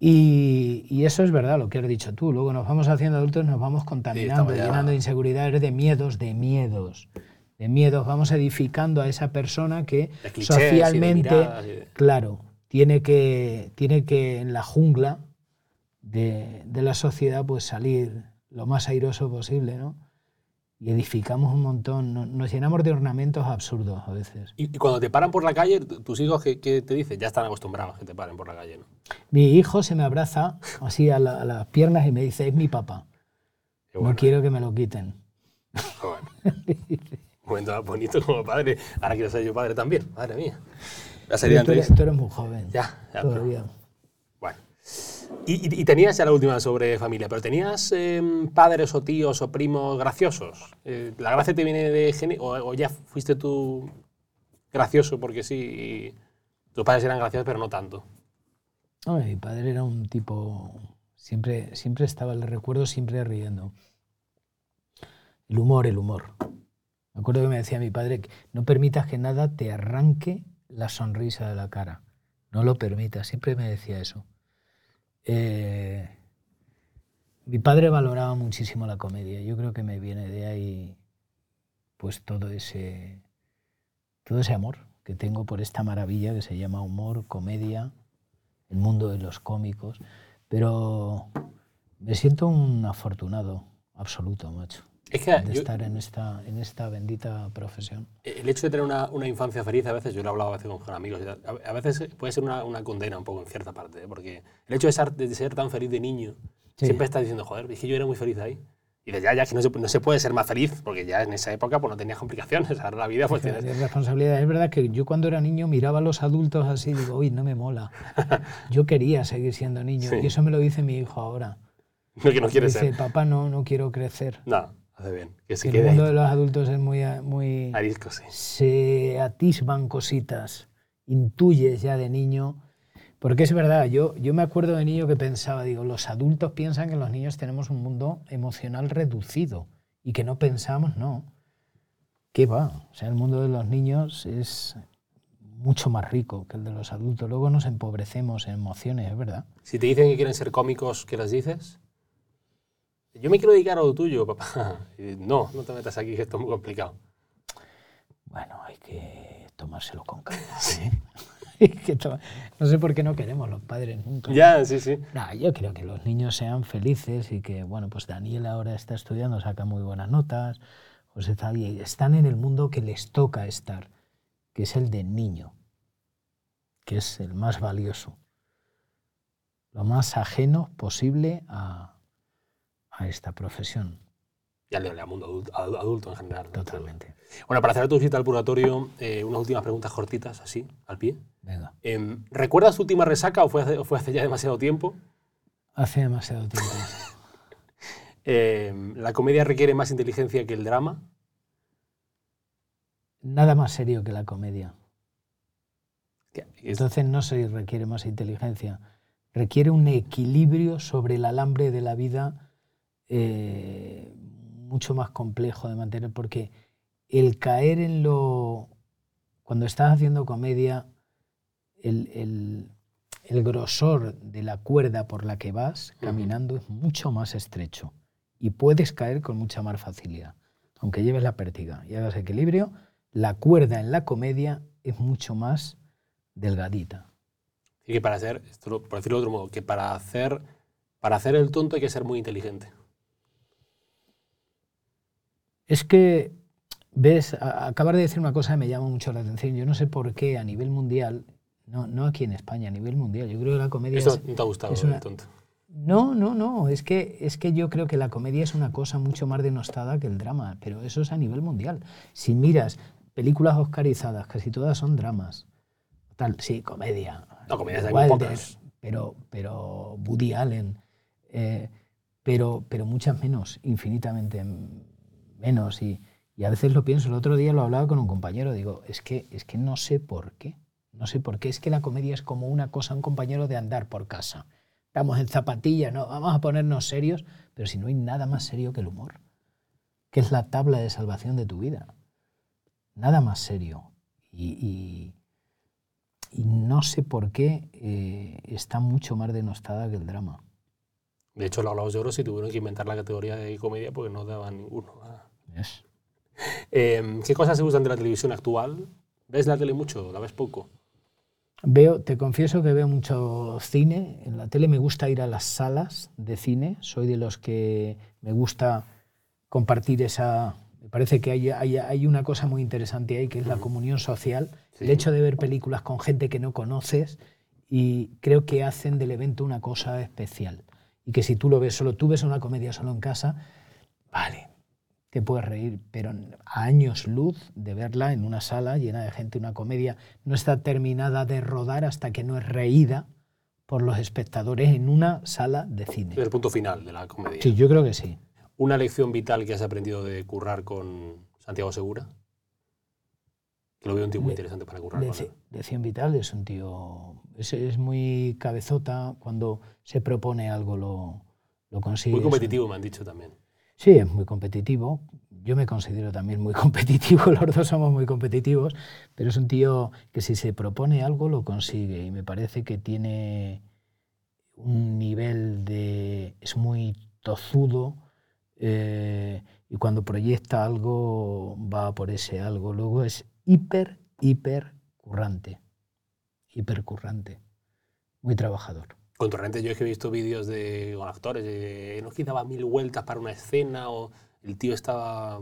Y, y eso es verdad, lo que has dicho tú. Luego nos vamos haciendo adultos, nos vamos contaminando,
ya-
llenando de inseguridades, de miedos, de miedos. De miedos. Vamos edificando a esa persona que
clichés
socialmente,
miradas y de-
claro, tiene que, tiene que en la jungla de, de la sociedad pues salir lo más airoso posible, ¿no? Y edificamos un montón, no- nos llenamos de ornamentos absurdos a veces.
Y, y cuando te paran por la calle, tus hijos, ¿qué, qué te dicen? Ya están acostumbrados a que te paren por la calle, ¿no?
Mi hijo se me abraza así a, la- a las piernas y me dice, es mi papá, no
bueno,
quiero que me lo quiten.
bueno. [LAUGHS] Momento bonito como padre. Ahora quiero ser yo padre también, madre mía. La serie
tú, eres, tú eres muy joven.
Ya, ya,
todavía.
Y, tenías ya la última sobre familia, pero ¿tenías em, padres o tíos o primos graciosos? Eh, ¿La gracia te viene de gene o, ya fuiste tú gracioso porque sí tus padres eran graciosos pero no tanto?
Mi padre era un tipo, siempre, siempre estaba, le recuerdo siempre riendo. El humor, el humor. Me acuerdo que me decía mi padre, que no permitas que nada te arranque la sonrisa de la cara. No lo permitas, siempre me decía eso. Eh, mi padre valoraba muchísimo la comedia. Yo creo que me viene de ahí pues todo ese, todo ese amor que tengo por esta maravilla que se llama humor, comedia, el mundo de los cómicos. Pero me siento un afortunado absoluto, macho,
Es que
de
yo-
estar en esta, en esta bendita profesión.
el hecho de tener una, una infancia feliz, a veces, yo lo he hablado a veces con, con amigos, a, a veces puede ser una, una condena un poco en cierta parte, ¿eh? porque el hecho de ser, de ser tan feliz de niño,
Sí.
siempre estás diciendo, joder, es que yo era muy feliz ahí. Y dices, ya, ya, que no se, no se puede ser más feliz, porque ya en esa época pues, no tenías complicaciones, [LAUGHS] ahora la vida pues tienes...
De responsabilidad. Es verdad que yo cuando era niño miraba a los adultos así y digo, uy, no me mola. [LAUGHS] Yo quería seguir siendo niño.
Sí.
Y eso me lo dice mi hijo ahora. [LAUGHS]
No, que no quieres
dice,
ser.
papá, no, no quiero crecer.
No, hace bien. Que se
Que el mundo
ahí.
de los adultos es muy, muy...
Arisco, sí.
se atisban cositas, intuyes ya de niño. Porque es verdad, yo, yo me acuerdo de niño que pensaba, digo, los adultos piensan que los niños tenemos un mundo emocional reducido y que no pensamos, no. ¿Qué va? O sea, el mundo de los niños es mucho más rico que el de los adultos. Luego nos empobrecemos en emociones, es verdad.
Si te dicen que quieren ser cómicos, ¿qué les dices? Yo me quiero dedicar a lo tuyo, papá. [LAUGHS] Y, no, no te metas aquí, que esto es muy complicado.
Bueno, hay que tomárselo con calma. [LAUGHS] Que to- no sé por qué no queremos los padres nunca.
Ya, sí, sí.
No, yo creo que los niños sean felices y que, bueno, pues Daniel ahora está estudiando, saca muy buenas notas, José está bien, están en el mundo que les toca estar, que es el del niño, que es el más valioso, lo más ajeno posible a, a esta profesión,
le al mundo adulto, adu- adulto en general.
totalmente.
Bueno, para hacer tu visita al purgatorio, eh, unas últimas preguntas cortitas, así, al pie.
Venga,
Em, ¿Recuerdas tu última resaca o fue hace, o fue hace ya demasiado tiempo?
hace demasiado tiempo. [LAUGHS]
Em, ¿La comedia requiere más inteligencia que el drama?
Nada más serio que la comedia. Entonces no se requiere más inteligencia, requiere un equilibrio sobre el alambre de la vida eh, mucho más complejo de mantener, porque el caer en lo... Cuando estás haciendo comedia, el, el- el grosor de la cuerda por la que vas caminando es mucho más estrecho y puedes caer con mucha más facilidad. Aunque lleves la pértiga y hagas equilibrio, la cuerda en la comedia es mucho más delgadita.
y que para hacer, esto por decirlo de otro modo, que para hacer, para hacer el tonto hay que ser muy inteligente.
Es que, ves, acabar de decir una cosa que me llama mucho la atención. Yo no sé por qué a nivel mundial, no, no aquí en España, a nivel mundial, yo creo que la comedia
Eso
es-
no te ha gustado,
es una-
tonto.
No, no, no, es que, es que yo creo que la comedia es una cosa mucho más denostada que el drama, pero eso es a nivel mundial. Si miras películas oscarizadas, casi todas son dramas. Tal, sí, comedia.
No, comedias hay muy
Wilder,
pocas.
Pero, pero Woody Allen, eh, pero, pero muchas menos, infinitamente menos. Y, a veces lo pienso, el otro día lo hablaba con un compañero, digo, es que, es que no sé por qué. No sé por qué. Es que la comedia es como una cosa, un compañero de andar por casa. Estamos en zapatillas, no, vamos a ponernos serios, pero si no hay nada más serio que el humor, que es la tabla de salvación de tu vida. Nada más serio. Y, no sé por qué eh, está mucho más denostada que el drama.
De hecho, los Globos de Oro sí tuvieron que inventar la categoría de comedia porque no daban ninguno. Eh, ¿Qué cosas te gustan de la televisión actual? ¿Ves la tele mucho? ¿La ves poco?
Veo, te confieso que veo mucho cine. En la tele me gusta ir a las salas de cine. Soy de los que me gusta compartir esa. Me parece que hay, hay, hay una cosa muy interesante ahí, que es la comunión social.
Sí.
El hecho de ver películas con gente que no conoces y creo que hacen del evento una cosa especial. Y que si tú lo ves solo, tú ves una comedia solo en casa, vale, te puedes reír, pero a años luz de verla en una sala llena de gente, una comedia no está terminada de rodar hasta que no es reída por los espectadores en una sala de cine.
Es el punto final de la comedia.
Sí, yo creo que sí.
¿Una lección vital que has aprendido de currar con Santiago Segura? Que lo veo un tío muy interesante para currar con
Leci-
él.
Lección Vital es un tío, es, es muy cabezota, cuando se propone algo lo, lo consigue.
Muy competitivo, me han dicho también.
Sí, es muy competitivo. Yo me considero también muy [LAUGHS] competitivo, los dos somos muy competitivos, pero es un tío que si se propone algo lo consigue y me parece que tiene un nivel de... es muy tozudo eh, y cuando proyecta algo va por ese algo. Luego es hiper, hiper currante, hiper currante, muy trabajador.
Con Torrente yo es que he visto vídeos de, con actores, de, no es que daba mil vueltas para una escena o el tío estaba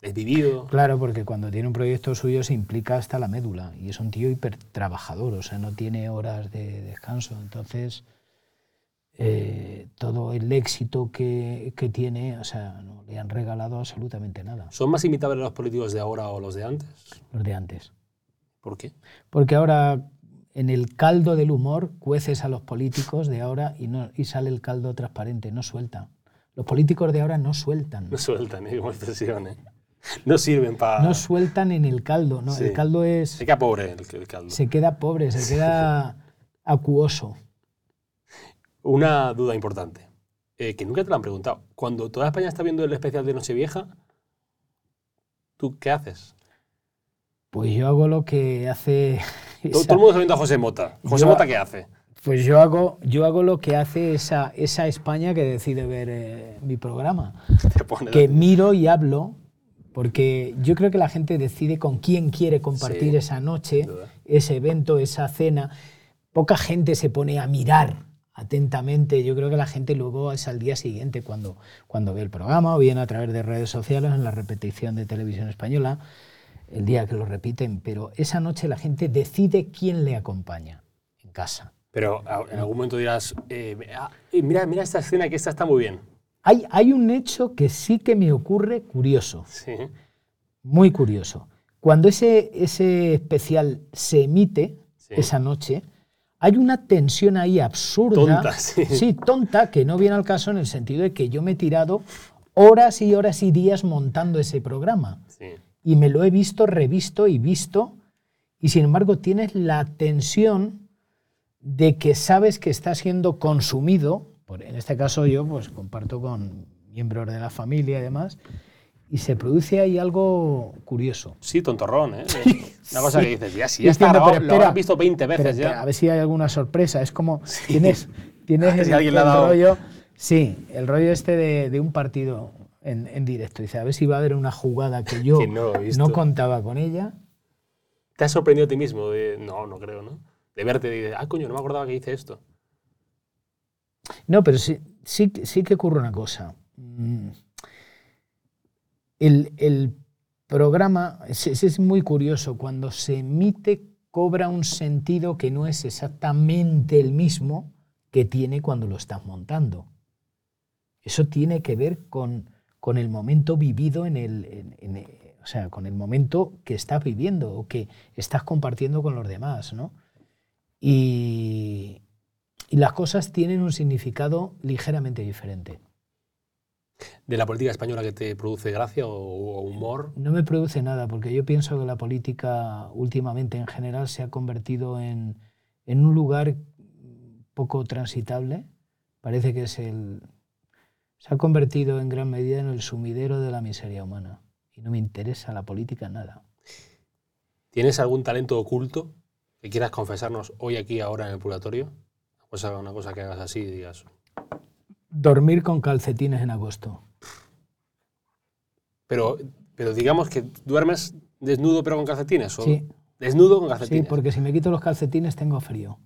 desvivido.
Claro, porque cuando tiene un proyecto suyo se implica hasta la médula y es un tío hiper trabajador, o sea, no tiene horas de descanso. Entonces, eh, todo el éxito que, que tiene, o sea, no le han regalado absolutamente nada,
¿Son más imitables los políticos de ahora o los de antes?
los de antes.
¿Por qué?
Porque ahora en el caldo del humor cueces a los políticos de ahora y, no, y sale el caldo transparente, no suelta. Los políticos de ahora no sueltan.
No sueltan, ¿eh? como expresión. ¿eh? No sirven para...
No sueltan en el caldo, ¿no?
Sí.
El caldo es...
Se queda pobre el, el caldo.
se queda pobre, se queda [LAUGHS] acuoso.
Una duda importante, eh, que nunca te la han preguntado. Cuando toda España está viendo el especial de Nochevieja, ¿tú qué haces?
Pues yo hago lo que hace. [LAUGHS]
Todo,
esa-
todo el mundo a José Mota. ¿José
Yo-
Mota qué hace?
pues yo hago, yo hago lo que hace esa, esa España que decide ver eh, mi programa. [LAUGHS]
Te pone-
Que miro y hablo, porque yo creo que la gente decide con quién quiere compartir
Sí,
esa noche, ese evento, esa cena. Poca gente se pone a mirar atentamente. Yo creo que la gente luego es al día siguiente cuando, cuando ve el programa o bien a través de redes sociales en la repetición de televisión española, el día que lo repiten. Pero esa noche la gente decide quién le acompaña en casa.
Pero a- en algún momento dirás, eh, ah, mira, mira esta escena que esta está muy bien.
Hay, hay un hecho que sí que me ocurre curioso.
Sí.
muy curioso. Cuando ese, ese especial se emite
Sí.
esa noche, hay una tensión ahí absurda.
Tonta, sí.
tonta, que no viene al caso en el sentido de que yo me he tirado horas y horas y días montando ese programa.
sí.
Y me lo he visto, revisto y visto. Y sin embargo tienes la tensión de que sabes que está siendo consumido. Por, en este caso yo pues comparto con miembros de la familia y demás. Y se produce ahí algo curioso.
Sí, tontorrón, ¿eh? Una cosa
Sí.
que dices, ya,
Yo
ya está
pero
lo
espera,
visto 20 veces
Pero
ya.
A ver si hay alguna sorpresa. Es como tienes, tienes [LAUGHS]
ver si
el,
alguien le ha
el
dado-
rollo. Sí, el rollo este de, de un partido en, en directo. Dice, a ver si va a haber una jugada que yo [LAUGHS]
Que no
contaba con ella.
¿Te has sorprendido a ti mismo? De, no, no creo, ¿no? De verte y de, ah, coño, no me acordaba que hice esto.
No, pero sí, sí, que- sí que ocurre una cosa. Mm. El, el programa es- es muy curioso. Cuando se emite cobra un sentido que no es exactamente el mismo que tiene cuando lo estás montando. Eso tiene que ver con, con el momento vivido en el... en- en, eh, o sea, con el momento que estás viviendo o que estás compartiendo con los demás, ¿no? Y, y las cosas tienen un significado ligeramente diferente.
¿De la política española que te produce gracia o, o humor?
No me produce nada, porque yo pienso que la política últimamente en general se ha convertido en, en un lugar poco transitable. Parece que es el... Se ha convertido en gran medida en el sumidero de la miseria humana. Y no me interesa la política nada.
¿Tienes algún talento oculto que quieras confesarnos hoy aquí, ahora en el purgatorio? Una cosa, una cosa que hagas así y digas,
Dormir con calcetines en agosto.
Pero, pero digamos que duermes desnudo pero con calcetines. ¿o?
Sí.
Desnudo con
Sí,
calcetines.
porque si me quito los calcetines tengo frío.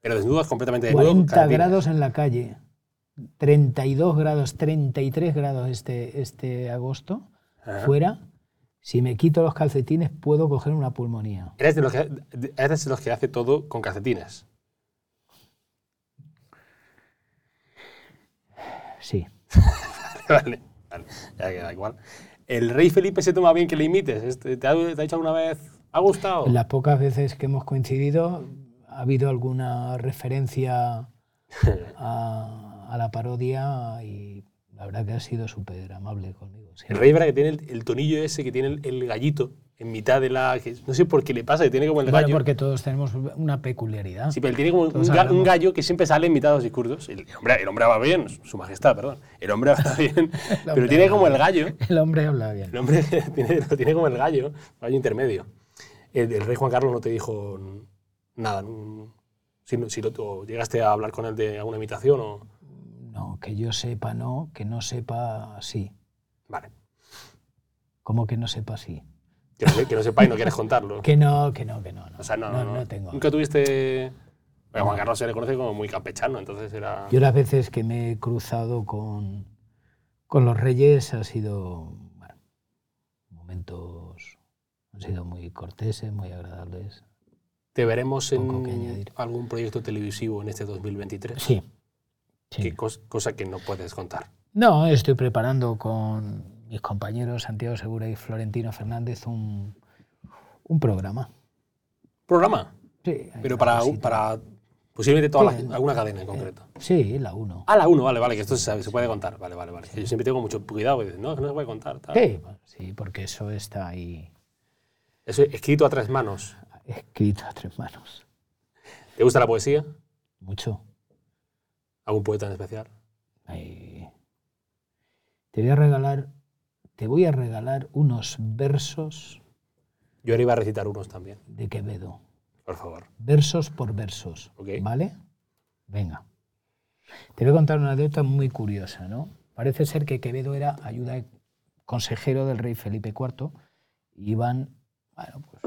Pero desnudo completamente desnudo. con
40
calcetines.
grados en la calle, 32 grados, 33 grados este, este agosto,
Ajá.
fuera. Si me quito los calcetines puedo coger una pulmonía.
Eres de los que, eres de los que hace todo con calcetines.
Sí. [LAUGHS]
vale, vale, ya queda igual. ¿El rey Felipe se toma bien que le imites? Este, ¿Te ha, te ha dicho alguna vez? ¿Ha gustado?
Las pocas veces que hemos coincidido ha habido alguna referencia [LAUGHS] a, a la parodia y la verdad que ha sido súper amable conmigo.
El
siempre.
rey, ¿verdad? Que tiene el, el tonillo ese, que tiene el, el gallito en mitad de la... que no sé por qué le pasa, que tiene como el
Bueno,
gallo.
porque todos tenemos una peculiaridad.
Sí, pero él tiene como un, ga- un gallo que siempre sale en mitad de los discursos. El, el hombre, el hombre va bien, su majestad, perdón. El hombre va [LAUGHS] bien, pero
hombre
tiene
habla
como el gallo.
El hombre habla bien.
El hombre [LAUGHS] tiene, lo tiene como el gallo, el gallo intermedio. El, el rey Juan Carlos no te dijo nada. Si, si lo- llegaste a hablar con él de alguna imitación o...
No, que yo sepa no, que no sepa sí.
Vale.
¿Cómo que no sepa sí?
Que no, que no sepa y no quieres contarlo. [LAUGHS]
Que no, que no, que no. no.
O sea, no, no, no.
tengo.
Nunca tuviste... Bueno, Juan Carlos se le conoce como muy campechano, entonces era...
Yo las veces que me he cruzado con, con los reyes ha sido bueno, momentos, han sido muy corteses, muy agradables.
¿Te veremos en algún proyecto televisivo en este 2023?
Sí. Sí.
¿Qué cos- cosa que no puedes contar?
No, estoy preparando con mis compañeros Santiago Segura y Florentino Fernández un, un programa.
¿Programa?
Sí,
Pero para, para posiblemente toda
Sí.
la- alguna cadena en concreto.
Sí, la 1.
Ah, la 1, vale, vale, que esto se, sabe, se puede contar. Vale, vale, vale. Yo siempre tengo mucho cuidado y dices, no, no se puede contar. tal.
Sí, sí, porque eso está ahí
Eso escrito a tres manos.
escrito a tres manos.
¿Te gusta la poesía?
Mucho.
¿Algún poeta en especial?
Te voy a regalar, te voy a regalar unos versos
Yo ahora iba a recitar unos también,
de Quevedo.
por favor.
Versos por versos. ¿Vale? Venga. Te voy a contar una anécdota muy curiosa, ¿no? Parece ser que Quevedo era ayuda consejero del rey Felipe IV. Iban, bueno, pues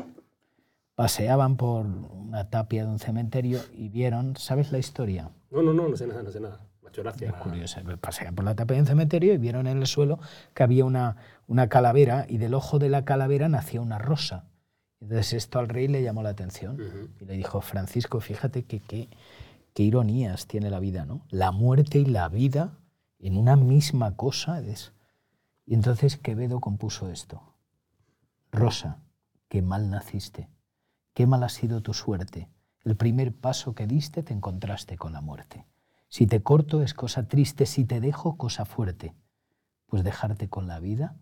paseaban por una tapia de un cementerio y vieron, ¿sabes la historia?
No, no, no, no sé nada, no sé nada. Macho, gracias.
Es curiosa. Pasean por la tapia de un cementerio y vieron en el suelo que había una, una calavera y del ojo de la calavera nacía una rosa. Entonces esto al rey le llamó la atención
Ujú.
y le dijo, Francisco, fíjate que qué qué ironías tiene la vida, ¿no? La muerte y la vida en una misma cosa. es- Y entonces Quevedo compuso esto. Rosa, qué mal naciste, qué mal ha sido tu suerte. El primer paso que diste te encontraste con la muerte. Si te corto es cosa triste, si te dejo cosa fuerte. Pues dejarte con la vida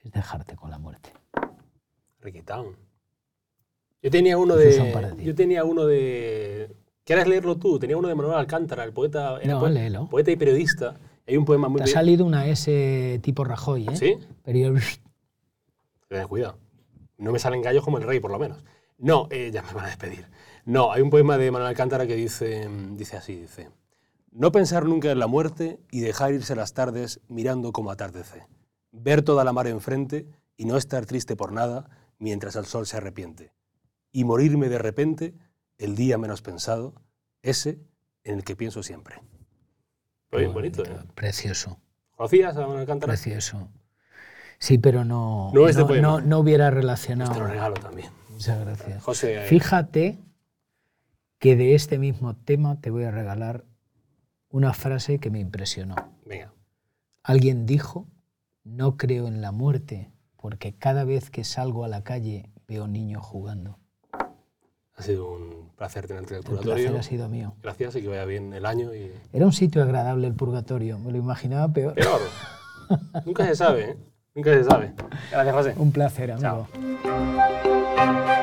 es dejarte con la muerte.
Town. Yo tenía uno de. Yo tenía uno de. ¿Quieres leerlo tú? Tenía uno de Manuel Alcántara, el poeta. Era
No, léelo.
Poeta y periodista. Hay un poema muy.
Te ha salido una S tipo Rajoy, ¿eh?
¿Sí?
Pero
Ten cuidado. No me salen gallos como el rey, por lo menos. No, eh, ya me van a despedir. No, hay un poema de Manuel Alcántara que dice, dice así, dice. No pensar nunca en la muerte y dejar irse las tardes mirando cómo atardece. Ver toda la mar enfrente y no estar triste por nada mientras el sol se arrepiente. Y morirme de repente el día menos pensado, ese en el que pienso siempre. Oye, bonito, ¿eh?
Precioso,
¿Conocías a Manuel Alcántara?
precioso. Sí, pero no,
No este
no,
poema.
no- no hubiera
Te lo
relacionado.
regalo también.
Muchas gracias.
José,
Fíjate que de este mismo tema te voy a regalar una frase que me impresionó.
venga.
Alguien dijo, no creo en la muerte, porque cada vez que salgo a la calle veo niños jugando.
Ha sido un placer tenerte en el
El placer
purgatorio.
ha sido mío.
Gracias y que vaya bien el año y
Era un sitio agradable el purgatorio, me lo imaginaba peor.
peor. [LAUGHS] Nunca se sabe, ¿eh? Nunca se sabe. Gracias, José.
Un placer, amigo.
Chao. Thank you.